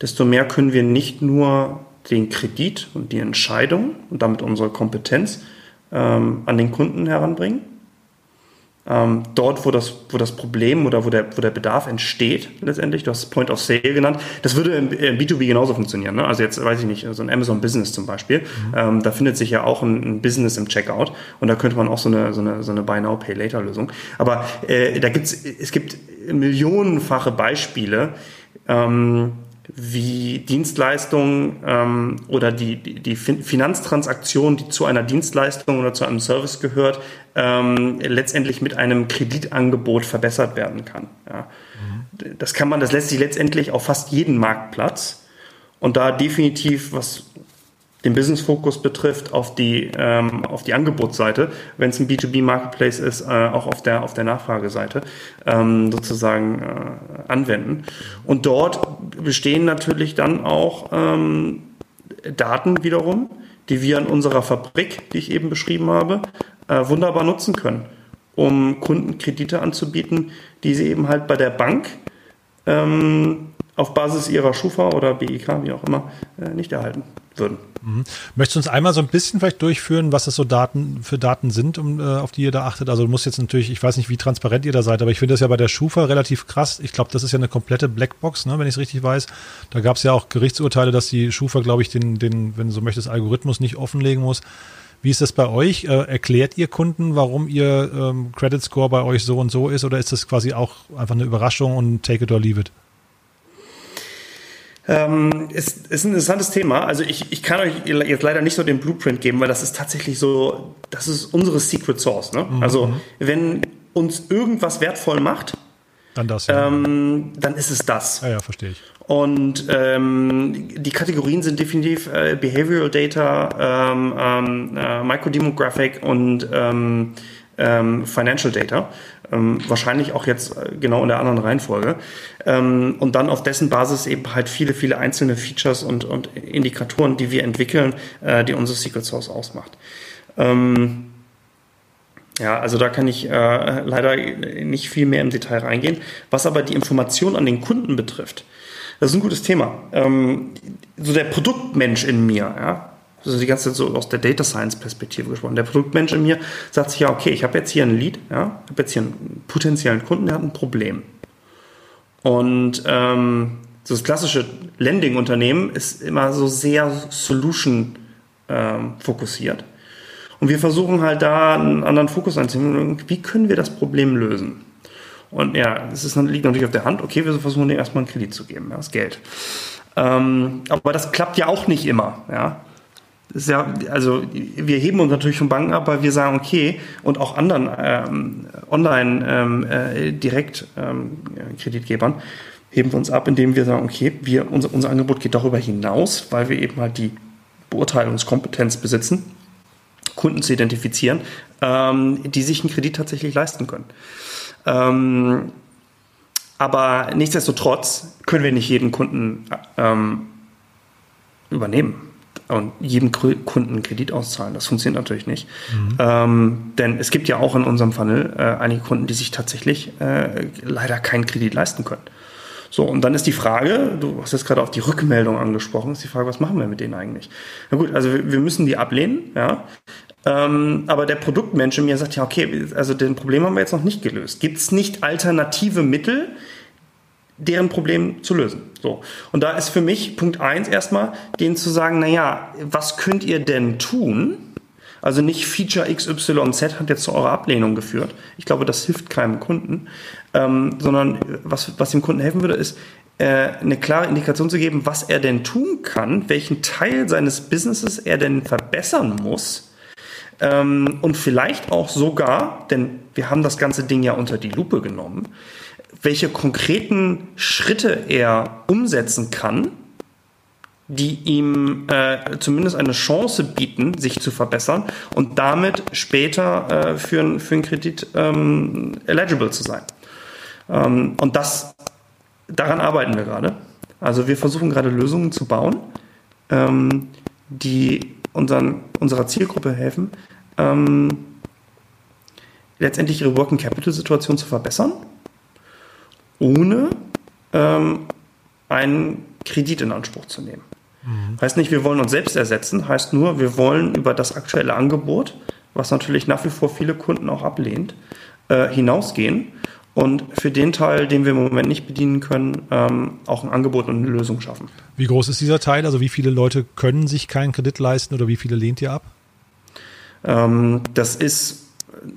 Speaker 2: desto mehr können wir nicht nur den Kredit und die Entscheidung und damit unsere Kompetenz ähm, an den Kunden heranbringen, ähm, dort, wo das, wo das Problem oder wo der, wo der Bedarf entsteht, letztendlich, du hast Point of Sale genannt, das würde im, im B2B genauso funktionieren. Ne? Also jetzt weiß ich nicht, so ein Amazon Business zum Beispiel, mhm. ähm, da findet sich ja auch ein, ein, Business im Checkout und da könnte man auch so eine, so eine, so eine Buy Now, Pay Later Lösung. Aber äh, da gibt's, es gibt millionenfache Beispiele, ähm, wie Dienstleistungen ähm, oder die, die, die Finanztransaktion, die zu einer Dienstleistung oder zu einem Service gehört, ähm, letztendlich mit einem Kreditangebot verbessert werden kann. Ja. Das kann man, das lässt sich letztendlich auf fast jeden Marktplatz und da definitiv, was den Business-Fokus betrifft, auf die, ähm, auf die Angebotsseite, wenn es ein B2B-Marketplace ist, äh, auch auf der, auf der Nachfrageseite ähm, sozusagen äh, anwenden. Und dort bestehen natürlich dann auch ähm, Daten wiederum, die wir in unserer Fabrik, die ich eben beschrieben habe, äh, wunderbar nutzen können, um Kunden Kredite anzubieten, die sie eben halt bei der Bank ähm, auf Basis ihrer Schufa oder BIK, wie auch immer, äh, nicht erhalten würden.
Speaker 1: Mhm. Möchtest du uns einmal so ein bisschen vielleicht durchführen, was das so Daten für Daten sind, um, äh, auf die ihr da achtet? Also du musst jetzt natürlich, ich weiß nicht, wie transparent ihr da seid, aber ich finde das ja bei der Schufa relativ krass. Ich glaube, das ist ja eine komplette Blackbox, ne, wenn ich es richtig weiß. Da gab es ja auch Gerichtsurteile, dass die Schufa, glaube ich, den, den, wenn du so möchtest, Algorithmus nicht offenlegen muss. Wie ist das bei euch? Äh, erklärt ihr Kunden, warum ihr ähm, Credit Score bei euch so und so ist, oder ist das quasi auch einfach eine Überraschung und take it or leave it?
Speaker 2: Ähm, ist, ist ein interessantes Thema. Also ich, ich kann euch jetzt leider nicht so den Blueprint geben, weil das ist tatsächlich so, das ist unsere Secret Source. Ne? Mhm. Also wenn uns irgendwas wertvoll macht,
Speaker 1: dann das. Ja.
Speaker 2: Ähm, dann ist es das.
Speaker 1: Ja, ja, verstehe ich.
Speaker 2: Und ähm, die Kategorien sind definitiv äh, Behavioral Data, ähm, ähm, äh, Microdemographic und ähm, ähm, Financial Data. Ähm, wahrscheinlich auch jetzt äh, genau in der anderen Reihenfolge. Ähm, und dann auf dessen Basis eben halt viele, viele einzelne Features und, und Indikatoren, die wir entwickeln, äh, die unsere Secret Source ausmacht. Ähm, ja, also da kann ich äh, leider nicht viel mehr im Detail reingehen. Was aber die Information an den Kunden betrifft, das ist ein gutes Thema. Ähm, so der Produktmensch in mir, ja, also die ganze Zeit so aus der Data Science Perspektive gesprochen. Der Produktmensch in mir sagt sich ja, okay, ich habe jetzt hier ein Lead, ja, ich habe jetzt hier einen potenziellen Kunden, der hat ein Problem. Und ähm, so das klassische Lending-Unternehmen ist immer so sehr Solution ähm, fokussiert. Und wir versuchen halt da einen anderen Fokus einzunehmen. Wie können wir das Problem lösen? Und ja, es liegt natürlich auf der Hand. Okay, wir versuchen dem erstmal einen Kredit zu geben, ja, das Geld. Ähm, aber das klappt ja auch nicht immer. Ja? Ja, also wir heben uns natürlich von Banken ab, weil wir sagen, okay, und auch anderen ähm, online ähm, äh, ähm, heben wir uns ab, indem wir sagen, okay, wir, unser, unser Angebot geht darüber hinaus, weil wir eben halt die Beurteilungskompetenz besitzen, Kunden zu identifizieren, ähm, die sich einen Kredit tatsächlich leisten können. Ähm, aber nichtsdestotrotz können wir nicht jeden Kunden ähm, übernehmen und jedem Kunden Kredit auszahlen. Das funktioniert natürlich nicht. Mhm. Ähm, denn es gibt ja auch in unserem Funnel äh, einige Kunden, die sich tatsächlich äh, leider keinen Kredit leisten können. So, und dann ist die Frage, du hast jetzt gerade auf die Rückmeldung angesprochen, ist die Frage, was machen wir mit denen eigentlich? Na gut, also wir, wir müssen die ablehnen, ja. Ähm, aber der Produktmensch in mir sagt ja, okay, also den Problem haben wir jetzt noch nicht gelöst. Gibt es nicht alternative Mittel, deren Problem zu lösen. So. Und da ist für mich Punkt eins erstmal, denen zu sagen, naja, was könnt ihr denn tun? Also nicht Feature XYZ hat jetzt zu eurer Ablehnung geführt. Ich glaube, das hilft keinem Kunden. Ähm, sondern was, was dem Kunden helfen würde, ist, äh, eine klare Indikation zu geben, was er denn tun kann, welchen Teil seines Businesses er denn verbessern muss. Ähm, und vielleicht auch sogar, denn wir haben das ganze Ding ja unter die Lupe genommen, welche konkreten Schritte er umsetzen kann, die ihm äh, zumindest eine Chance bieten, sich zu verbessern und damit später äh, für, für einen Kredit ähm, eligible zu sein. Ähm, und das, daran arbeiten wir gerade. Also wir versuchen gerade Lösungen zu bauen, ähm, die unseren, unserer Zielgruppe helfen, ähm, letztendlich ihre Working Capital Situation zu verbessern ohne ähm, einen Kredit in Anspruch zu nehmen. Mhm. Heißt nicht, wir wollen uns selbst ersetzen, heißt nur, wir wollen über das aktuelle Angebot, was natürlich nach wie vor viele Kunden auch ablehnt, äh, hinausgehen und für den Teil, den wir im Moment nicht bedienen können, ähm, auch ein Angebot und eine Lösung schaffen.
Speaker 1: Wie groß ist dieser Teil? Also wie viele Leute können sich keinen Kredit leisten oder wie viele lehnt ihr ab?
Speaker 2: Ähm, das ist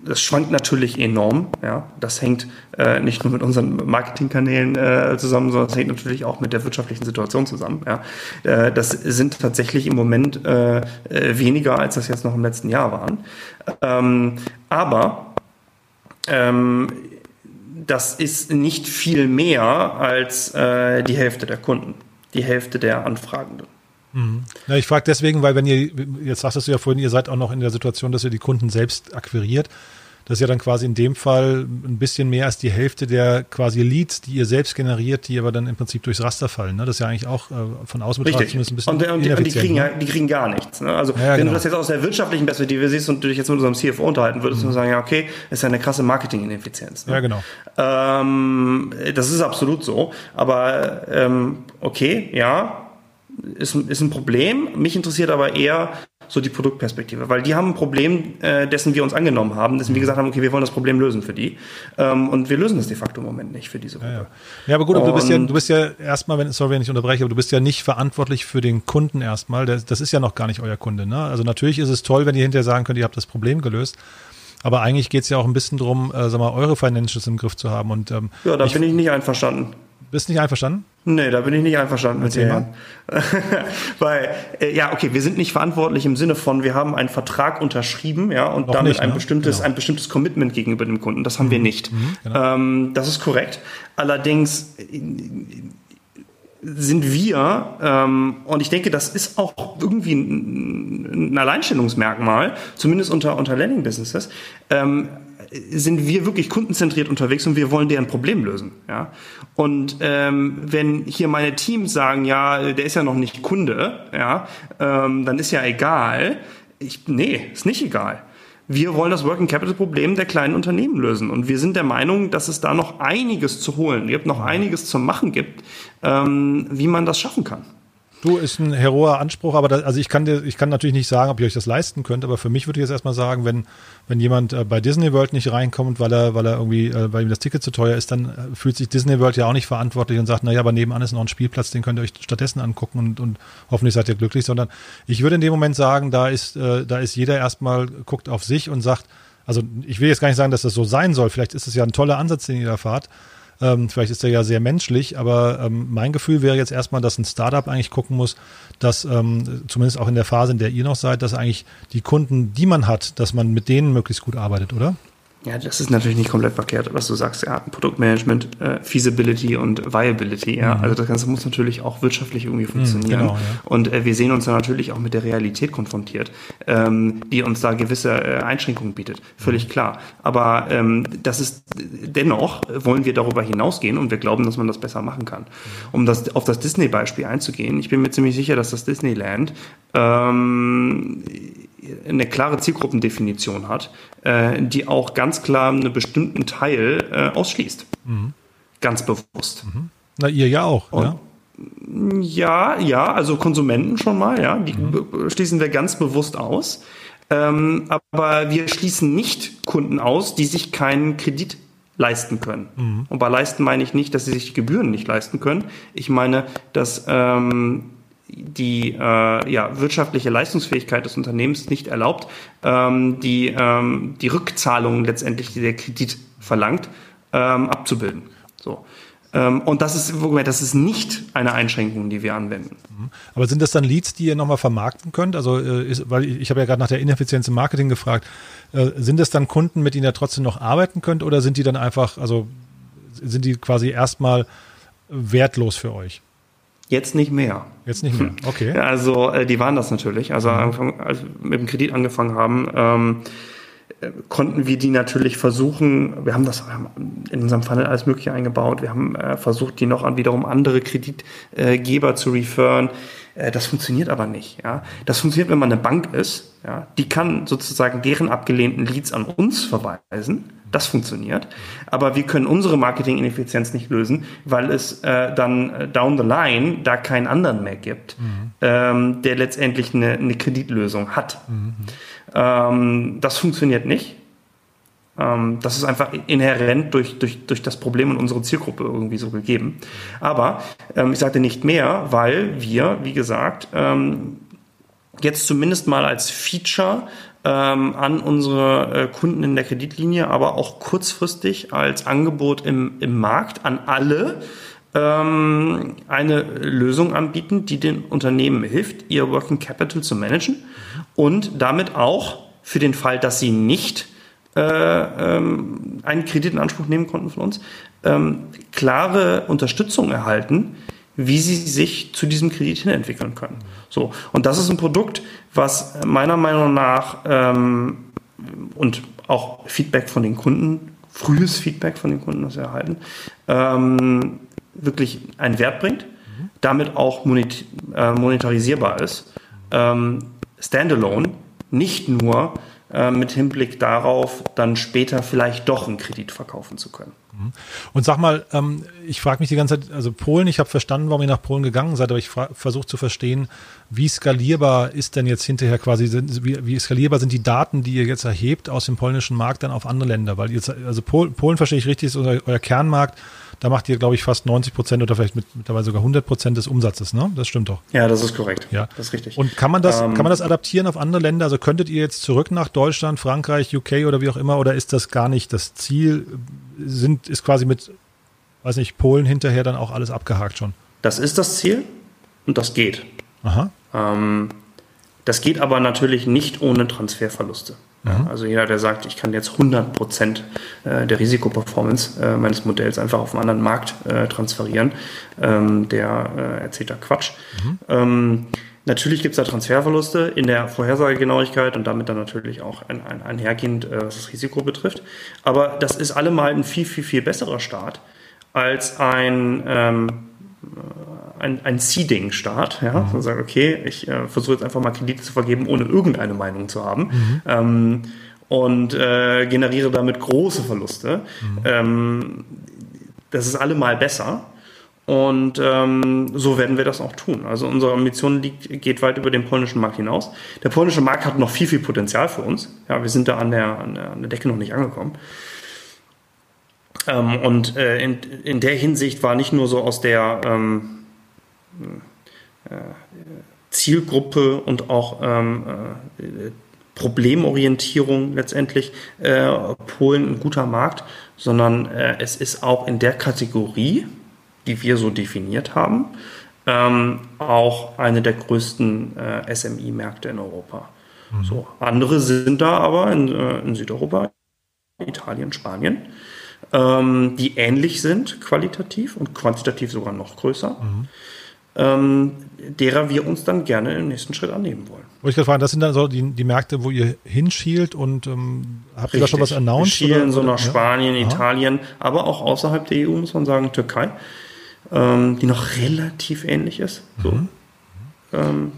Speaker 2: das schwankt natürlich enorm. Ja, das hängt äh, nicht nur mit unseren Marketingkanälen äh, zusammen, sondern es hängt natürlich auch mit der wirtschaftlichen Situation zusammen. Ja, äh, das sind tatsächlich im Moment äh, äh, weniger, als das jetzt noch im letzten Jahr waren. Ähm, aber ähm, das ist nicht viel mehr als äh, die Hälfte der Kunden, die Hälfte der Anfragenden.
Speaker 1: Mhm. Ja, ich frage deswegen, weil wenn ihr, jetzt sagtest du ja vorhin, ihr seid auch noch in der Situation, dass ihr die Kunden selbst akquiriert. Das ist ja dann quasi in dem Fall ein bisschen mehr als die Hälfte der quasi Leads, die ihr selbst generiert, die aber dann im Prinzip durchs Raster fallen. Ne? Das ist ja eigentlich auch äh, von außen
Speaker 2: betrachtet ein bisschen und, und, die, und die, kriegen, ne? die kriegen gar nichts. Ne? Also ja, wenn genau. du das jetzt aus der wirtschaftlichen Perspektive siehst und du dich jetzt mit unserem CFO unterhalten würdest, mhm. und sagen, ja okay, ist ja eine krasse Marketing-Ineffizienz.
Speaker 1: Ne? Ja, genau.
Speaker 2: Ähm, das ist absolut so. Aber ähm, okay, ja, ist, ist ein Problem. Mich interessiert aber eher so die Produktperspektive, weil die haben ein Problem, äh, dessen wir uns angenommen haben, dessen wir gesagt haben, okay, wir wollen das Problem lösen für die. Ähm, und wir lösen das de facto im Moment nicht für diese
Speaker 1: Gruppe. Ja, ja. ja aber gut, aber du bist ja, du bist ja erstmal, wenn, sorry, wenn ich unterbreche, aber du bist ja nicht verantwortlich für den Kunden erstmal. Das, das ist ja noch gar nicht euer Kunde. Ne? Also natürlich ist es toll, wenn ihr hinterher sagen könnt, ihr habt das Problem gelöst. Aber eigentlich geht es ja auch ein bisschen darum, äh, sag mal, eure Financials im Griff zu haben. Und, ähm,
Speaker 2: ja, da ich, bin ich nicht einverstanden.
Speaker 1: Bist nicht einverstanden?
Speaker 2: Nee, da bin ich nicht einverstanden
Speaker 1: mit dir.
Speaker 2: Weil, äh, ja, okay, wir sind nicht verantwortlich im Sinne von, wir haben einen Vertrag unterschrieben, ja, und Noch damit nicht, ein ne? bestimmtes, genau. ein bestimmtes Commitment gegenüber dem Kunden. Das haben mhm. wir nicht. Mhm, genau. ähm, das ist korrekt. Allerdings äh, sind wir, ähm, und ich denke, das ist auch irgendwie ein, ein Alleinstellungsmerkmal, zumindest unter, unter Landing-Businesses, ähm, sind wir wirklich kundenzentriert unterwegs und wir wollen deren Problem lösen. Ja? Und ähm, wenn hier meine Teams sagen, ja, der ist ja noch nicht Kunde, ja, ähm, dann ist ja egal. Ich, nee, ist nicht egal. Wir wollen das Working Capital Problem der kleinen Unternehmen lösen. Und wir sind der Meinung, dass es da noch einiges zu holen gibt, noch einiges zu machen gibt, ähm, wie man das schaffen kann.
Speaker 1: Du, ist ein heroer Anspruch, aber da, also ich kann dir, ich kann natürlich nicht sagen, ob ihr euch das leisten könnt, aber für mich würde ich jetzt erstmal sagen, wenn, wenn jemand äh, bei Disney World nicht reinkommt, weil er, weil er irgendwie, äh, weil ihm das Ticket zu teuer ist, dann äh, fühlt sich Disney World ja auch nicht verantwortlich und sagt, naja, aber nebenan ist noch ein Spielplatz, den könnt ihr euch stattdessen angucken und, und hoffentlich seid ihr glücklich, sondern ich würde in dem Moment sagen, da ist, da ist jeder erstmal, guckt auf sich und sagt, also ich will jetzt gar nicht sagen, dass das so sein soll, vielleicht ist es ja ein toller Ansatz, den ihr da fahrt, ähm, vielleicht ist er ja sehr menschlich, aber ähm, mein Gefühl wäre jetzt erstmal, dass ein Startup eigentlich gucken muss, dass ähm, zumindest auch in der Phase, in der ihr noch seid, dass eigentlich die Kunden, die man hat, dass man mit denen möglichst gut arbeitet, oder?
Speaker 2: Ja, das ist natürlich nicht komplett verkehrt, was du sagst. Ja, Produktmanagement, äh, Feasibility und Viability. Ja, mhm. also das Ganze muss natürlich auch wirtschaftlich irgendwie mhm, funktionieren. Genau, ja. Und äh, wir sehen uns da natürlich auch mit der Realität konfrontiert, ähm, die uns da gewisse äh, Einschränkungen bietet. Völlig mhm. klar. Aber ähm, das ist dennoch wollen wir darüber hinausgehen und wir glauben, dass man das besser machen kann. Mhm. Um das auf das Disney-Beispiel einzugehen, ich bin mir ziemlich sicher, dass das Disneyland ähm, eine klare Zielgruppendefinition hat, äh, die auch ganz klar einen bestimmten Teil äh, ausschließt. Mhm. Ganz bewusst.
Speaker 1: Mhm. Na, ihr ja auch,
Speaker 2: Und, ja? Ja, ja, also Konsumenten schon mal, ja, die mhm. schließen wir ganz bewusst aus. Ähm, aber wir schließen nicht Kunden aus, die sich keinen Kredit leisten können. Mhm. Und bei leisten meine ich nicht, dass sie sich die Gebühren nicht leisten können. Ich meine, dass ähm, die äh, ja, wirtschaftliche Leistungsfähigkeit des Unternehmens nicht erlaubt, ähm, die, ähm, die Rückzahlung letztendlich, die der Kredit verlangt, ähm, abzubilden. So. Ähm, und das ist, das ist nicht eine Einschränkung, die wir anwenden.
Speaker 1: Mhm. Aber sind das dann Leads, die ihr nochmal vermarkten könnt? Also, äh, ist, weil ich, ich habe ja gerade nach der Ineffizienz im Marketing gefragt. Äh, sind das dann Kunden, mit denen ihr trotzdem noch arbeiten könnt oder sind die dann einfach, also sind die quasi erstmal wertlos für euch?
Speaker 2: Jetzt nicht mehr.
Speaker 1: Jetzt nicht mehr, okay.
Speaker 2: Also äh, die waren das natürlich. Also mhm. als wir mit dem Kredit angefangen haben, ähm, äh, konnten wir die natürlich versuchen, wir haben das in unserem Funnel alles Mögliche eingebaut, wir haben äh, versucht, die noch an wiederum andere Kreditgeber zu referen. Äh, das funktioniert aber nicht. Ja? Das funktioniert, wenn man eine Bank ist. Ja? Die kann sozusagen deren abgelehnten Leads an uns verweisen das funktioniert. Aber wir können unsere Marketing-Ineffizienz nicht lösen, weil es äh, dann äh, down the line da keinen anderen mehr gibt, mhm. ähm, der letztendlich eine, eine Kreditlösung hat. Mhm. Ähm, das funktioniert nicht. Ähm, das ist einfach inhärent durch, durch, durch das Problem und unsere Zielgruppe irgendwie so gegeben. Aber ähm, ich sagte nicht mehr, weil wir, wie gesagt, ähm, jetzt zumindest mal als Feature ähm, an unsere äh, Kunden in der Kreditlinie, aber auch kurzfristig als Angebot im, im Markt an alle ähm, eine Lösung anbieten, die den Unternehmen hilft, ihr Working Capital zu managen und damit auch für den Fall, dass sie nicht ähm, einen Kredit in Anspruch nehmen konnten von uns, ähm, klare Unterstützung erhalten, wie sie sich zu diesem Kredit hin entwickeln können. So und das ist ein Produkt, was meiner Meinung nach ähm, und auch Feedback von den Kunden, frühes Feedback von den Kunden, das wir erhalten, ähm, wirklich einen Wert bringt, damit auch monet äh, monetarisierbar ist. Ähm, standalone, nicht nur äh, mit Hinblick darauf, dann später vielleicht doch einen Kredit verkaufen zu können.
Speaker 1: Mhm. Und sag mal, ähm, ich frage mich die ganze Zeit, also Polen, ich habe verstanden, warum ihr nach Polen gegangen seid, aber ich versuche zu verstehen, wie skalierbar ist denn jetzt hinterher quasi, wie, skalierbar sind die Daten, die ihr jetzt erhebt aus dem polnischen Markt dann auf andere Länder? Weil jetzt, also Polen, verstehe ich richtig, ist euer Kernmarkt da macht ihr, glaube ich, fast 90 Prozent oder vielleicht mittlerweile sogar 100 Prozent des Umsatzes, ne? Das stimmt doch.
Speaker 2: Ja, das ist korrekt.
Speaker 1: Ja, das ist richtig. Und kann man das, ähm, kann man das adaptieren auf andere Länder? Also könntet ihr jetzt zurück nach Deutschland, Frankreich, UK oder wie auch immer, oder ist das gar nicht das Ziel? Sind, ist quasi mit, weiß nicht, Polen hinterher dann auch alles abgehakt schon?
Speaker 2: Das ist das Ziel und das geht. Aha. Ähm, das geht aber natürlich nicht ohne Transferverluste. Ja, also jeder, der sagt, ich kann jetzt 100 Prozent äh, der Risikoperformance äh, meines Modells einfach auf einen anderen Markt äh, transferieren, ähm, der erzählt da Quatsch. Mhm. Ähm, natürlich gibt es da Transferverluste in der Vorhersagegenauigkeit und damit dann natürlich auch ein, ein, einhergehend, was das Risiko betrifft. Aber das ist allemal ein viel, viel, viel besserer Start als ein ähm, ein, ein Seeding-Start. Ja? Mhm. Man sagt, okay, ich äh, versuche jetzt einfach mal Kredite zu vergeben, ohne irgendeine Meinung zu haben. Mhm. Ähm, und äh, generiere damit große Verluste. Mhm. Ähm, das ist allemal besser. Und ähm, so werden wir das auch tun. Also unsere Ambition liegt, geht weit über den polnischen Markt hinaus. Der polnische Markt hat noch viel, viel Potenzial für uns. Ja, wir sind da an der, an der, an der Decke noch nicht angekommen. Ähm, und äh, in, in der Hinsicht war nicht nur so aus der ähm, äh, Zielgruppe und auch ähm, äh, Problemorientierung letztendlich äh, Polen ein guter Markt, sondern äh, es ist auch in der Kategorie, die wir so definiert haben, ähm, auch eine der größten äh, SMI-Märkte in Europa. Mhm. So, andere sind da aber in, äh, in Südeuropa, Italien, Spanien, ähm, die ähnlich sind qualitativ und quantitativ sogar noch größer. Mhm ähm, derer wir uns dann gerne im nächsten Schritt annehmen wollen.
Speaker 1: Wollte ich gerade fragen, das sind dann so die, die Märkte, wo ihr hinschielt und ähm, habt ihr da schon was announced?
Speaker 2: Wir schielen oder, so nach? Spanien, ja. Italien, aber auch außerhalb der EU, muss man sagen, Türkei, ähm, die noch relativ ähnlich ist. So. Mhm. Ähm,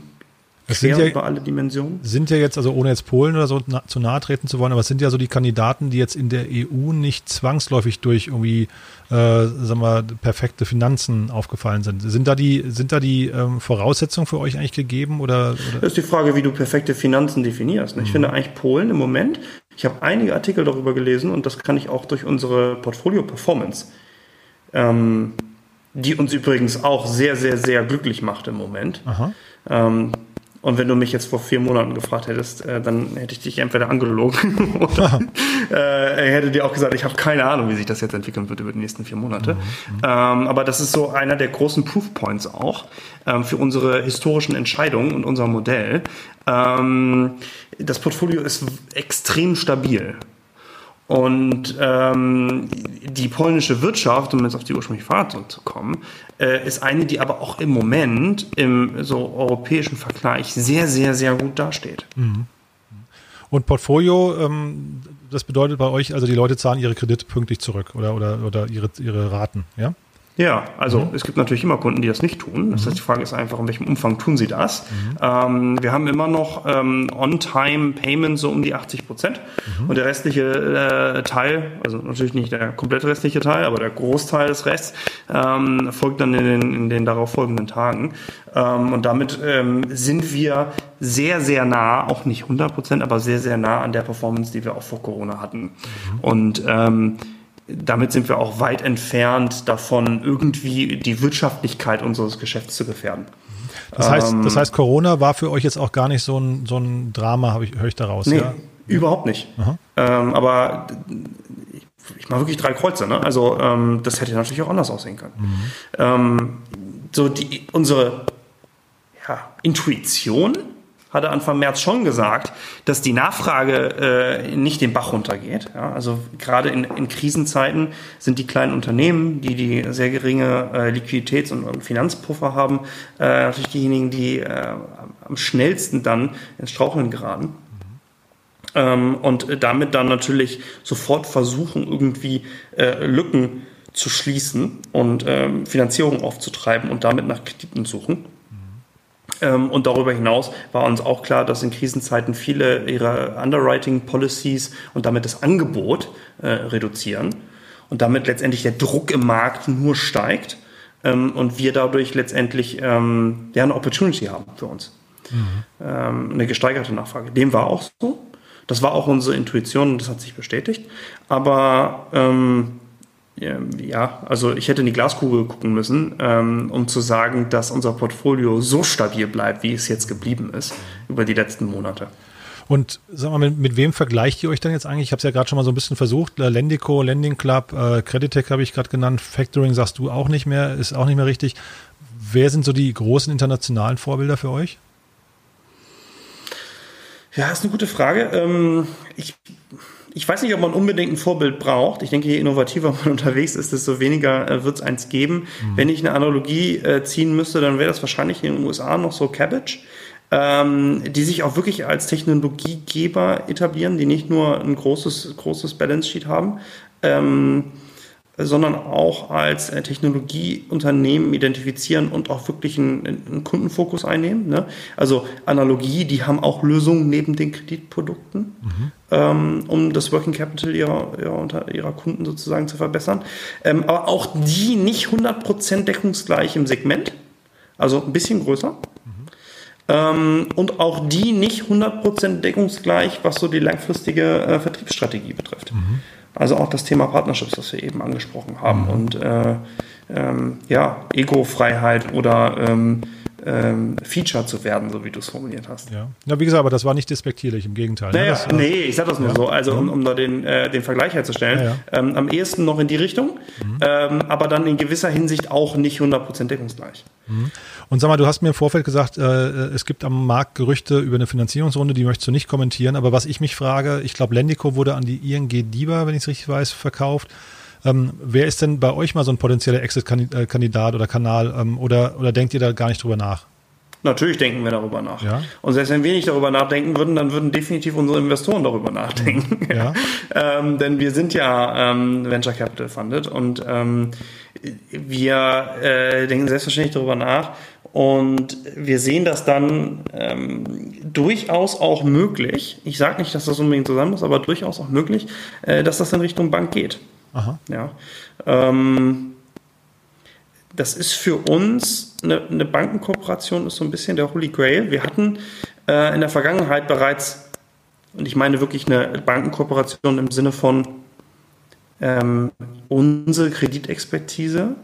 Speaker 1: es sind ja, über alle Dimensionen. Sind ja jetzt, also ohne jetzt Polen oder so na, zu nahe treten zu wollen, aber es sind ja so die Kandidaten, die jetzt in der EU nicht zwangsläufig durch irgendwie, äh, sagen wir, perfekte Finanzen aufgefallen sind. Sind da die, sind da die ähm, Voraussetzungen für euch eigentlich gegeben oder, oder?
Speaker 2: Das ist die Frage, wie du perfekte Finanzen definierst. Ne? Ich mhm. finde eigentlich Polen im Moment, ich habe einige Artikel darüber gelesen und das kann ich auch durch unsere Portfolio Performance, ähm, die uns übrigens auch sehr, sehr, sehr glücklich macht im Moment. Ähm, und wenn du mich jetzt vor vier Monaten gefragt hättest, äh, dann hätte ich dich entweder angelogen oder äh, hätte dir auch gesagt, ich habe keine Ahnung, wie sich das jetzt entwickeln wird über die nächsten vier Monate. Mhm. Ähm, aber das ist so einer der großen Proofpoints auch ähm, für unsere historischen Entscheidungen und unser Modell. Ähm, das Portfolio ist extrem stabil. Und ähm, die polnische Wirtschaft, um jetzt auf die ursprüngliche Frage zurückzukommen, äh, ist eine, die aber auch im Moment im so europäischen Vergleich sehr, sehr, sehr gut dasteht. Mhm.
Speaker 1: Und Portfolio, ähm, das bedeutet bei euch, also die Leute zahlen ihre Kredite pünktlich zurück oder, oder, oder ihre, ihre Raten, ja?
Speaker 2: Ja, also mhm. es gibt natürlich immer Kunden, die das nicht tun. Das mhm. heißt, die Frage ist einfach, in welchem Umfang tun sie das? Mhm. Ähm, wir haben immer noch ähm, On-Time-Payment so um die 80 Prozent. Mhm. Und der restliche äh, Teil, also natürlich nicht der komplette restliche Teil, aber der Großteil des Rests, ähm, folgt dann in den, in den darauf folgenden Tagen. Ähm, und damit ähm, sind wir sehr, sehr nah, auch nicht 100 Prozent, aber sehr, sehr nah an der Performance, die wir auch vor Corona hatten. Mhm. Und ähm, damit sind wir auch weit entfernt davon, irgendwie die Wirtschaftlichkeit unseres Geschäfts zu gefährden.
Speaker 1: Das heißt, das heißt, Corona war für euch jetzt auch gar nicht so ein, so ein Drama, ich, höre ich daraus.
Speaker 2: Nee, ja? überhaupt nicht. Ähm, aber ich, ich mache wirklich drei Kreuze. Ne? Also ähm, das hätte natürlich auch anders aussehen können. Mhm. Ähm, so die, unsere ja, Intuition hatte Anfang März schon gesagt, dass die Nachfrage äh, nicht den Bach runtergeht. Ja, also gerade in, in Krisenzeiten sind die kleinen Unternehmen, die die sehr geringe äh, Liquiditäts- und, und, Finanzpuffer haben, äh, natürlich diejenigen, die äh, am schnellsten dann ins Straucheln geraten. Ähm, und damit dann natürlich sofort versuchen, irgendwie äh, Lücken zu schließen und ähm, Finanzierung aufzutreiben und damit nach Krediten suchen. Ähm, und darüber hinaus war uns auch klar, dass in Krisenzeiten viele ihrer Underwriting Policies und damit das Angebot äh, reduzieren und damit letztendlich der Druck im Markt nur steigt ähm, und wir dadurch letztendlich ähm, ja, eine Opportunity haben für uns. Mhm. Ähm, eine gesteigerte Nachfrage. Dem war auch so. Das war auch unsere Intuition und das hat sich bestätigt. Aber ähm, ja, also ich hätte in die Glaskugel gucken müssen, ähm, um zu sagen, dass unser Portfolio so stabil bleibt, wie es jetzt geblieben ist über die letzten Monate.
Speaker 1: Und sag mal, mit, mit wem vergleicht ihr euch dann jetzt eigentlich? Ich habe es ja gerade schon mal so ein bisschen versucht. Äh, Lendico, Lending Club, äh, Creditec habe ich gerade genannt. Factoring sagst du auch nicht mehr, ist auch nicht mehr richtig. Wer sind so die großen internationalen Vorbilder für euch?
Speaker 2: Ja, ist eine gute Frage. Ähm, ich ich weiß nicht, ob man unbedingt ein Vorbild braucht. Ich denke, je innovativer man unterwegs ist, desto weniger äh, wird es eins geben. Mhm. Wenn ich eine Analogie äh, ziehen müsste, dann wäre das wahrscheinlich in den USA noch so Cabbage, ähm, die sich auch wirklich als Technologiegeber etablieren, die nicht nur ein großes, großes Balance Sheet haben. Ähm, sondern auch als äh, Technologieunternehmen identifizieren und auch wirklich einen, einen Kundenfokus einnehmen. Ne? Also Analogie, die haben auch Lösungen neben den Kreditprodukten, mhm. ähm, um das Working Capital ihrer, ihrer, ihrer Kunden sozusagen zu verbessern. Ähm, aber auch die nicht 100% deckungsgleich im Segment, also ein bisschen größer. Mhm. Ähm, und auch die nicht 100% deckungsgleich, was so die langfristige äh, Vertriebsstrategie betrifft. Mhm. Also auch das Thema Partnerships, das wir eben angesprochen haben. Mhm. Und äh, ähm, ja, Ego-Freiheit oder ähm, ähm, Feature zu werden, so wie du es formuliert hast.
Speaker 1: Ja. ja, wie gesagt, aber das war nicht despektierlich, im Gegenteil.
Speaker 2: Ne? Naja, das, äh, nee, ich sag das nur ja. so, also um, um da den, äh, den Vergleich herzustellen. Ja, ähm, am ehesten noch in die Richtung, mhm. ähm, aber dann in gewisser Hinsicht auch nicht 100% deckungsgleich.
Speaker 1: Mhm. Und sag mal, du hast mir im Vorfeld gesagt, äh, es gibt am Markt Gerüchte über eine Finanzierungsrunde, die möchtest du nicht kommentieren, aber was ich mich frage, ich glaube, Lendico wurde an die ING DIBA, wenn ich es richtig weiß, verkauft. Ähm, wer ist denn bei euch mal so ein potenzieller Exit-Kandidat oder Kanal ähm, oder, oder denkt ihr da gar nicht drüber nach?
Speaker 2: Natürlich denken wir darüber nach. Ja. Und selbst wenn wir nicht darüber nachdenken würden, dann würden definitiv unsere Investoren darüber nachdenken. Ja. ähm, denn wir sind ja ähm, Venture Capital funded und ähm, wir äh, denken selbstverständlich darüber nach. Und wir sehen das dann ähm, durchaus auch möglich. Ich sage nicht, dass das unbedingt zusammen ist, aber durchaus auch möglich, äh, dass das in Richtung Bank geht. Aha. Ja. Ähm, das ist für uns eine, eine, Bankenkooperation, ist so ein bisschen der Holy Grail. Wir hatten äh, in der Vergangenheit bereits, und ich meine wirklich eine Bankenkooperation im Sinne von ähm, unsere Kreditexpertise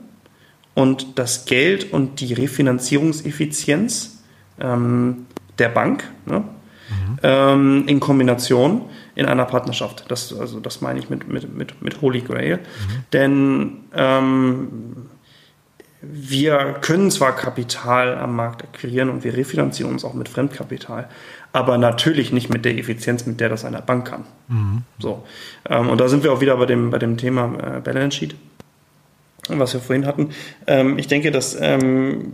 Speaker 2: und das Geld und die Refinanzierungseffizienz ähm, der Bank ne? mhm. ähm, in Kombination in einer Partnerschaft. Das, also das meine ich mit, mit, mit, mit Holy Grail. Mhm. Denn ähm, wir können zwar Kapital am Markt akquirieren und wir refinanzieren uns auch mit Fremdkapital, aber natürlich nicht mit der Effizienz, mit der das eine Bank kann. Mhm. So. Ähm, und da sind wir auch wieder bei dem, bei dem Thema äh, Balance Sheet was wir vorhin hatten. Ähm, ich denke, dass ähm,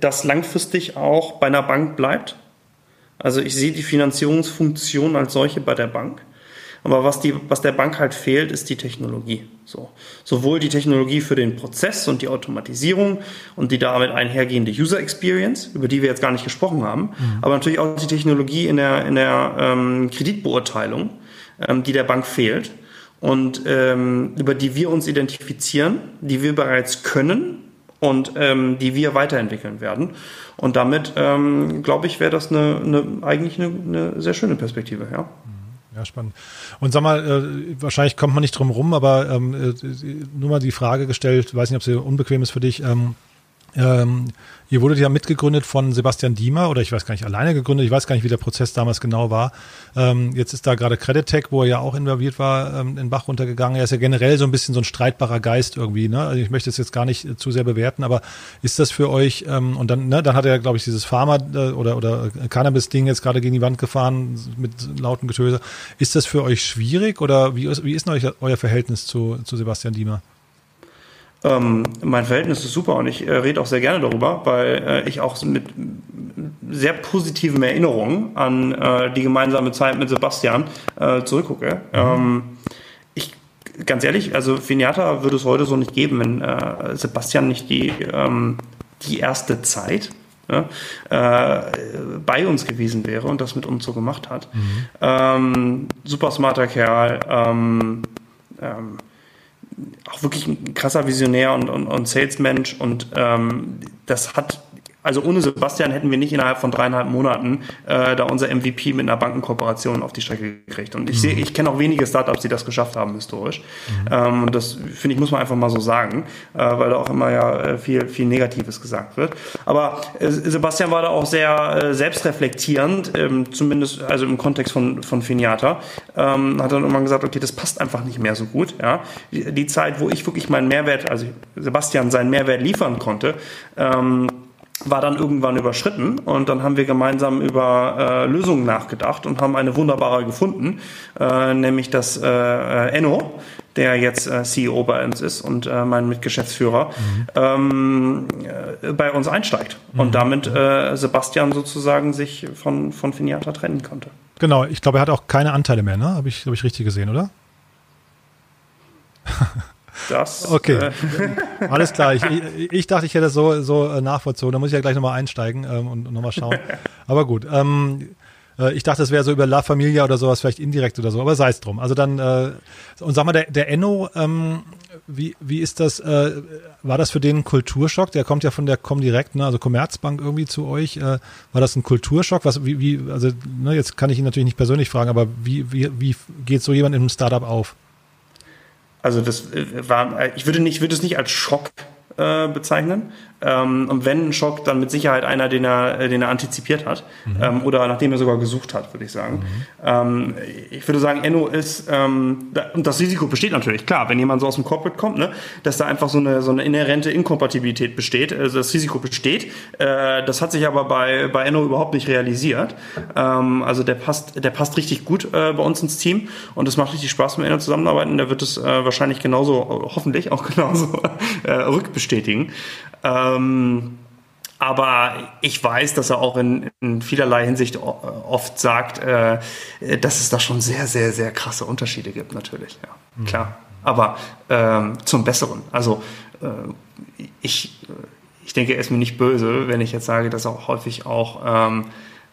Speaker 2: das langfristig auch bei einer Bank bleibt. Also ich sehe die Finanzierungsfunktion als solche bei der Bank. Aber was, die, was der Bank halt fehlt, ist die Technologie. So. Sowohl die Technologie für den Prozess und die Automatisierung und die damit einhergehende User Experience, über die wir jetzt gar nicht gesprochen haben, mhm. aber natürlich auch die Technologie in der, in der ähm, Kreditbeurteilung, ähm, die der Bank fehlt und ähm, über die wir uns identifizieren, die wir bereits können und ähm, die wir weiterentwickeln werden. Und damit, ähm, glaube ich, wäre das eine, eine, eigentlich eine, eine sehr schöne Perspektive. Ja.
Speaker 1: Ja, spannend. Und sag mal, äh, wahrscheinlich kommt man nicht drum rum, aber ähm, äh, nur mal die Frage gestellt, weiß nicht, ob sie unbequem ist für dich. Ähm, Ähm, Ihr wurdet ja mitgegründet von Sebastian Diemer oder ich weiß gar nicht, alleine gegründet. Ich weiß gar nicht, wie der Prozess damals genau war. Ähm, jetzt ist da gerade Credit Tech, wo er ja auch involviert war, ähm, in Bach runtergegangen. Er ist ja generell so ein bisschen so ein streitbarer Geist irgendwie. Ne? Also ich möchte es jetzt gar nicht äh, zu sehr bewerten, aber ist das für euch, ähm, und dann, ne, dann hat er, glaube ich, dieses Pharma- äh, oder, oder Cannabis-Ding jetzt gerade gegen die Wand gefahren mit lauten Getöse. Ist das für euch schwierig oder wie ist, wie ist euch, euer Verhältnis zu, zu Sebastian Diemer?
Speaker 2: Ähm, mein Verhältnis ist super und ich äh, rede auch sehr gerne darüber, weil äh, ich auch mit sehr positiven Erinnerungen an äh, die gemeinsame Zeit mit Sebastian äh, zurückgucke. Mhm. Ähm, ich, ganz ehrlich, also Finiata würde es heute so nicht geben, wenn äh, Sebastian nicht die, ähm, die erste Zeit ja, äh, bei uns gewesen wäre und das mit uns so gemacht hat. Mhm. Ähm, super smarter Kerl. Ähm, ähm, auch wirklich ein krasser Visionär und, und, und Salesmensch. Und ähm, das hat also ohne Sebastian hätten wir nicht innerhalb von dreieinhalb Monaten äh, da unser MVP mit einer Bankenkooperation auf die Strecke gekriegt. Und ich sehe, ich kenne auch wenige Startups, die das geschafft haben historisch. Mhm. Ähm, und das finde ich muss man einfach mal so sagen, äh, weil da auch immer ja äh, viel viel Negatives gesagt wird. Aber äh, Sebastian war da auch sehr äh, selbstreflektierend, ähm, zumindest also im Kontext von von Finiata, ähm, hat dann irgendwann gesagt, okay, das passt einfach nicht mehr so gut. Ja, die, die Zeit, wo ich wirklich meinen Mehrwert, also Sebastian seinen Mehrwert liefern konnte. Ähm, war dann irgendwann überschritten und dann haben wir gemeinsam über äh, Lösungen nachgedacht und haben eine wunderbare gefunden, äh, nämlich dass äh, äh Enno, der jetzt äh, CEO bei uns ist und äh, mein Mitgeschäftsführer, mhm. ähm, äh, bei uns einsteigt mhm. und damit Sebastian sozusagen sich von, von Finiata trennen konnte.
Speaker 1: Genau, ich glaube, er hat auch keine Anteile mehr, ne? Habe ich, hab ich richtig gesehen, oder?
Speaker 2: Das.
Speaker 1: Okay. Äh. Alles klar. Ich, ich, ich, dachte, ich hätte das so, so äh, nachvollzogen. Da muss ich ja gleich nochmal einsteigen ähm, und, nochmal schauen. Aber gut. Ähm, äh, ich dachte, es wäre so über La Familia oder sowas, vielleicht indirekt oder so, aber sei es drum. Also dann, äh, und sag mal, der, der Enno, ähm, wie, wie ist das, äh, war das für den ein Kulturschock? Der kommt ja von der Comdirect, ne, also Commerzbank irgendwie zu euch. Äh, war das ein Kulturschock? Was, wie, wie, also, ne, jetzt kann ich ihn natürlich nicht persönlich fragen, aber wie, wie, wie geht so jemand in einem Startup auf?
Speaker 2: Also das äh, war, äh, ich würde nicht, würde es nicht als Schock äh, bezeichnen. Ähm, und wenn ein Schock, dann mit Sicherheit einer, den er, äh, den er antizipiert hat mhm. ähm, oder nachdem er sogar gesucht hat, würde ich sagen. Mhm. Ähm, ich würde sagen, Enno ist, ähm, und das Risiko besteht natürlich, klar, wenn jemand so aus dem Corporate kommt, ne, dass da einfach so eine, so eine inhärente Inkompatibilität besteht, also das Risiko besteht. Äh, das hat sich aber bei, bei Enno überhaupt nicht realisiert. Ähm, also der passt, der passt richtig gut äh, bei uns ins Team und es macht richtig Spaß, mit Enno zusammenzuarbeiten. Der wird es äh, wahrscheinlich genauso, hoffentlich auch genauso äh, rückbestätigen. Ähm, aber ich weiß, dass er auch in, in vielerlei Hinsicht oft sagt, äh, dass es da schon sehr, sehr, sehr krasse Unterschiede gibt, natürlich. Ja, mhm. klar. Aber ähm, zum Besseren. Also äh, ich, ich denke, er ist mir nicht böse, wenn ich jetzt sage, dass er auch häufig auch ähm,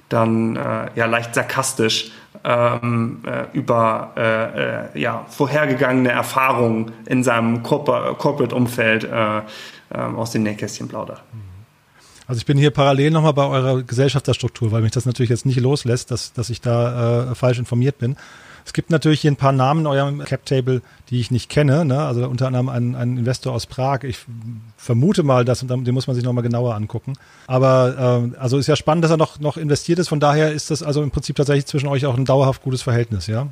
Speaker 2: dann äh, ja leicht sarkastisch ähm, äh, über äh, äh, ja, vorhergegangene Erfahrungen in seinem Corporate-Umfeld äh, ähm, aus den Nähkästchen plaudert.
Speaker 1: Also ich bin hier parallel nochmal bei eurer Gesellschafterstruktur, weil mich das natürlich jetzt nicht loslässt, dass, dass ich da äh, falsch informiert bin. Es gibt natürlich hier ein paar Namen in eurem Cap-Table, die ich nicht kenne. Ne? Also unter anderem ein, ein Investor aus Prag. Ich vermute mal, dass, den muss man sich nochmal genauer angucken. Aber äh, also ist ja spannend, dass er noch, noch investiert ist. Von daher ist das also im Prinzip tatsächlich zwischen euch auch ein dauerhaft gutes Verhältnis, ja?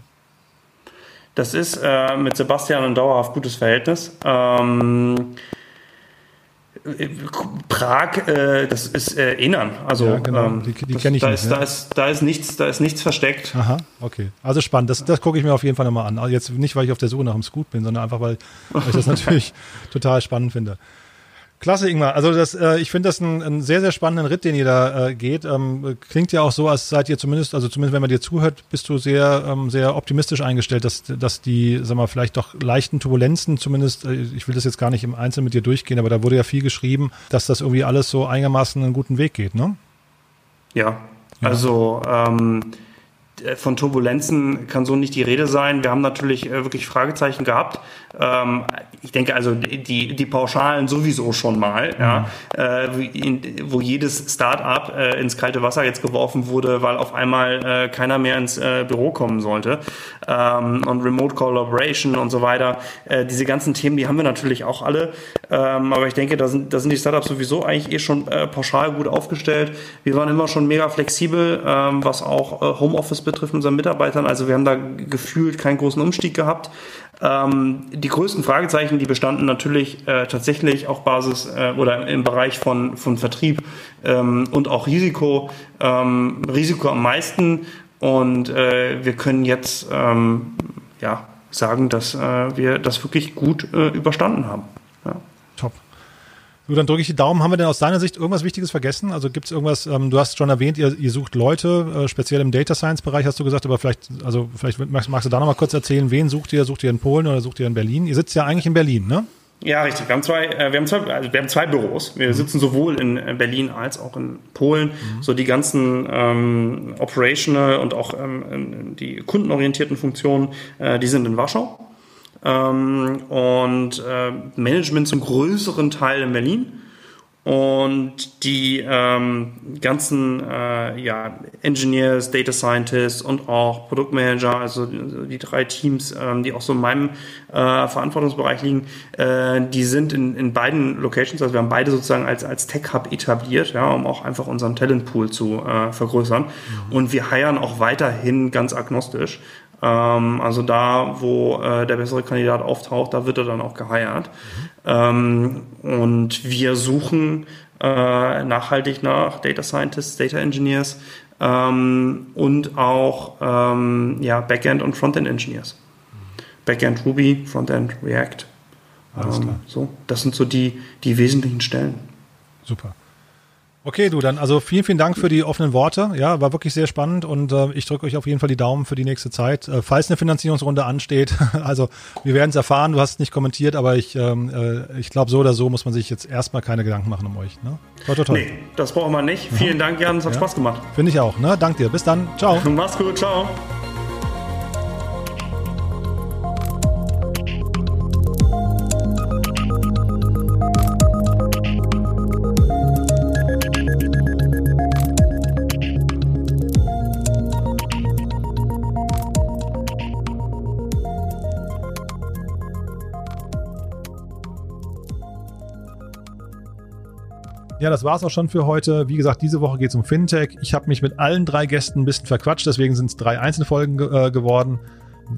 Speaker 2: Das ist äh, mit Sebastian ein dauerhaft gutes Verhältnis. Ähm, Prag, äh, das ist äh, Innern. Also ja, genau. ähm, die, die kenne ich da nicht. Ist, ja. da, ist, da, ist nichts, da ist nichts versteckt.
Speaker 1: Aha, okay. Also spannend. Das, das gucke ich mir auf jeden Fall nochmal an. Also jetzt nicht, weil ich auf der Suche nach einem Scoot bin, sondern einfach, weil, weil ich das natürlich total spannend finde. Klasse, Ingmar. Also das, äh, ich finde das einen, einen sehr, sehr spannenden Ritt, den ihr da äh, geht. Ähm, klingt ja auch so, als seid ihr zumindest, also zumindest wenn man dir zuhört, bist du sehr, ähm, sehr optimistisch eingestellt, dass, dass die, sag mal, vielleicht doch leichten Turbulenzen zumindest, äh, ich will das jetzt gar nicht im Einzelnen mit dir durchgehen, aber da wurde ja viel geschrieben, dass das irgendwie alles so einigermaßen einen guten Weg geht, ne?
Speaker 2: Ja, ja. also ähm, äh, von Turbulenzen kann so nicht die Rede sein. Wir haben natürlich äh, wirklich Fragezeichen gehabt. Ähm, ich denke also die, die Pauschalen sowieso schon mal, mhm. ja, äh, in, wo jedes Start-up äh, ins kalte Wasser jetzt geworfen wurde, weil auf einmal äh, keiner mehr ins äh, Büro kommen sollte. Ähm, und Remote Collaboration und so weiter. Äh, diese ganzen Themen, die haben wir natürlich auch alle. Ähm, aber ich denke, da sind, da sind die Startups sowieso eigentlich eh schon äh, pauschal gut aufgestellt. Wir waren immer schon mega flexibel, ähm, was auch äh, Homeoffice betrifft, unseren Mitarbeitern. Also wir haben da gefühlt keinen großen Umstieg gehabt. Ähm, die größten Fragezeichen, die bestanden natürlich äh, tatsächlich auf Basis äh, oder im Bereich von, von Vertrieb ähm, und auch Risiko. Ähm, Risiko am meisten. Und äh, wir können jetzt ähm, ja, sagen, dass äh, wir das wirklich gut äh, überstanden haben.
Speaker 1: Du, dann drücke ich die Daumen. Haben wir denn aus deiner Sicht irgendwas Wichtiges vergessen? Also gibt es irgendwas, ähm, du hast schon erwähnt, ihr, ihr sucht Leute, äh, speziell im Data Science Bereich hast du gesagt, aber vielleicht, also vielleicht magst, magst du da nochmal kurz erzählen, wen sucht ihr? Sucht ihr in Polen oder sucht ihr in Berlin? Ihr sitzt ja eigentlich in Berlin, ne?
Speaker 2: Ja, richtig. Wir haben zwei, äh, wir haben zwei, also wir haben zwei Büros. Wir mhm. sitzen sowohl in äh, Berlin als auch in Polen. Mhm. So die ganzen ähm, operational und auch ähm, die kundenorientierten Funktionen, äh, die sind in Warschau ähm, und äh, Management zum größeren Teil in Berlin und die ähm, ganzen äh, ja, Engineers, Data Scientists und auch Produktmanager, also die drei Teams, ähm, die auch so in meinem äh, Verantwortungsbereich liegen, äh, die sind in, in beiden Locations, also wir haben beide sozusagen als, als Tech-Hub etabliert, ja, um auch einfach unseren Talentpool zu äh, vergrößern. Mhm. Und wir heiern auch weiterhin ganz agnostisch. Ähm, also da, wo äh, der bessere Kandidat auftaucht, da wird er dann auch geheiert. Mhm. Ähm, und wir suchen äh, nachhaltig nach Data Scientists, Data Engineers ähm, und auch ähm, ja, Backend und Frontend Engineers. Backend Ruby, Frontend React. Alles klar. So, das sind so die, die wesentlichen Stellen.
Speaker 1: Super. Okay, du, dann also vielen, vielen Dank für die offenen Worte. Ja, war wirklich sehr spannend und äh, ich drücke euch auf jeden Fall die Daumen für die nächste Zeit. Äh, falls eine Finanzierungsrunde ansteht, also wir werden es erfahren, du hast es nicht kommentiert, aber ich, ähm, äh, ich glaube, so oder so muss man sich jetzt erstmal keine Gedanken machen um euch. Ne?
Speaker 2: Toi, toi, toi. Nee, das brauchen wir nicht. Vielen Dank, Jan, es hat ja. Spaß gemacht.
Speaker 1: Finde ich auch. Ne? Dank dir. Bis dann. Ciao.
Speaker 2: Mach's gut, ciao.
Speaker 1: Ja, das war's auch schon für heute. Wie gesagt, diese Woche geht's um Fintech. Ich habe mich mit allen drei Gästen ein bisschen verquatscht, deswegen sind es drei Einzelfolgen ge äh, geworden.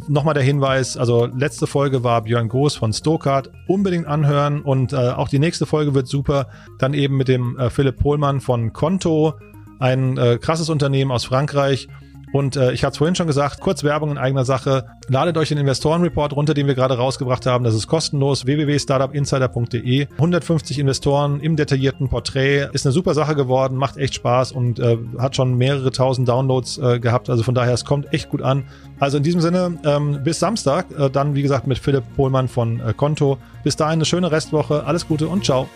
Speaker 1: Nochmal der Hinweis, also letzte Folge war Björn Groß von Stokart. Unbedingt anhören und äh, auch die nächste Folge wird super. Dann eben mit dem äh, Philipp Pohlmann von Konto, ein äh, krasses Unternehmen aus Frankreich. Und äh, ich hatte es vorhin schon gesagt, kurz Werbung in eigener Sache. Ladet euch den Investorenreport runter, den wir gerade rausgebracht haben. Das ist kostenlos. www.startupinsider.de. 150 Investoren im detaillierten Porträt. Ist eine super Sache geworden, macht echt Spaß und äh, hat schon mehrere tausend Downloads äh, gehabt. Also von daher, es kommt echt gut an. Also in diesem Sinne, ähm, bis Samstag. Äh, dann, wie gesagt, mit Philipp Pohlmann von äh, Konto. Bis dahin eine schöne Restwoche. Alles Gute und ciao.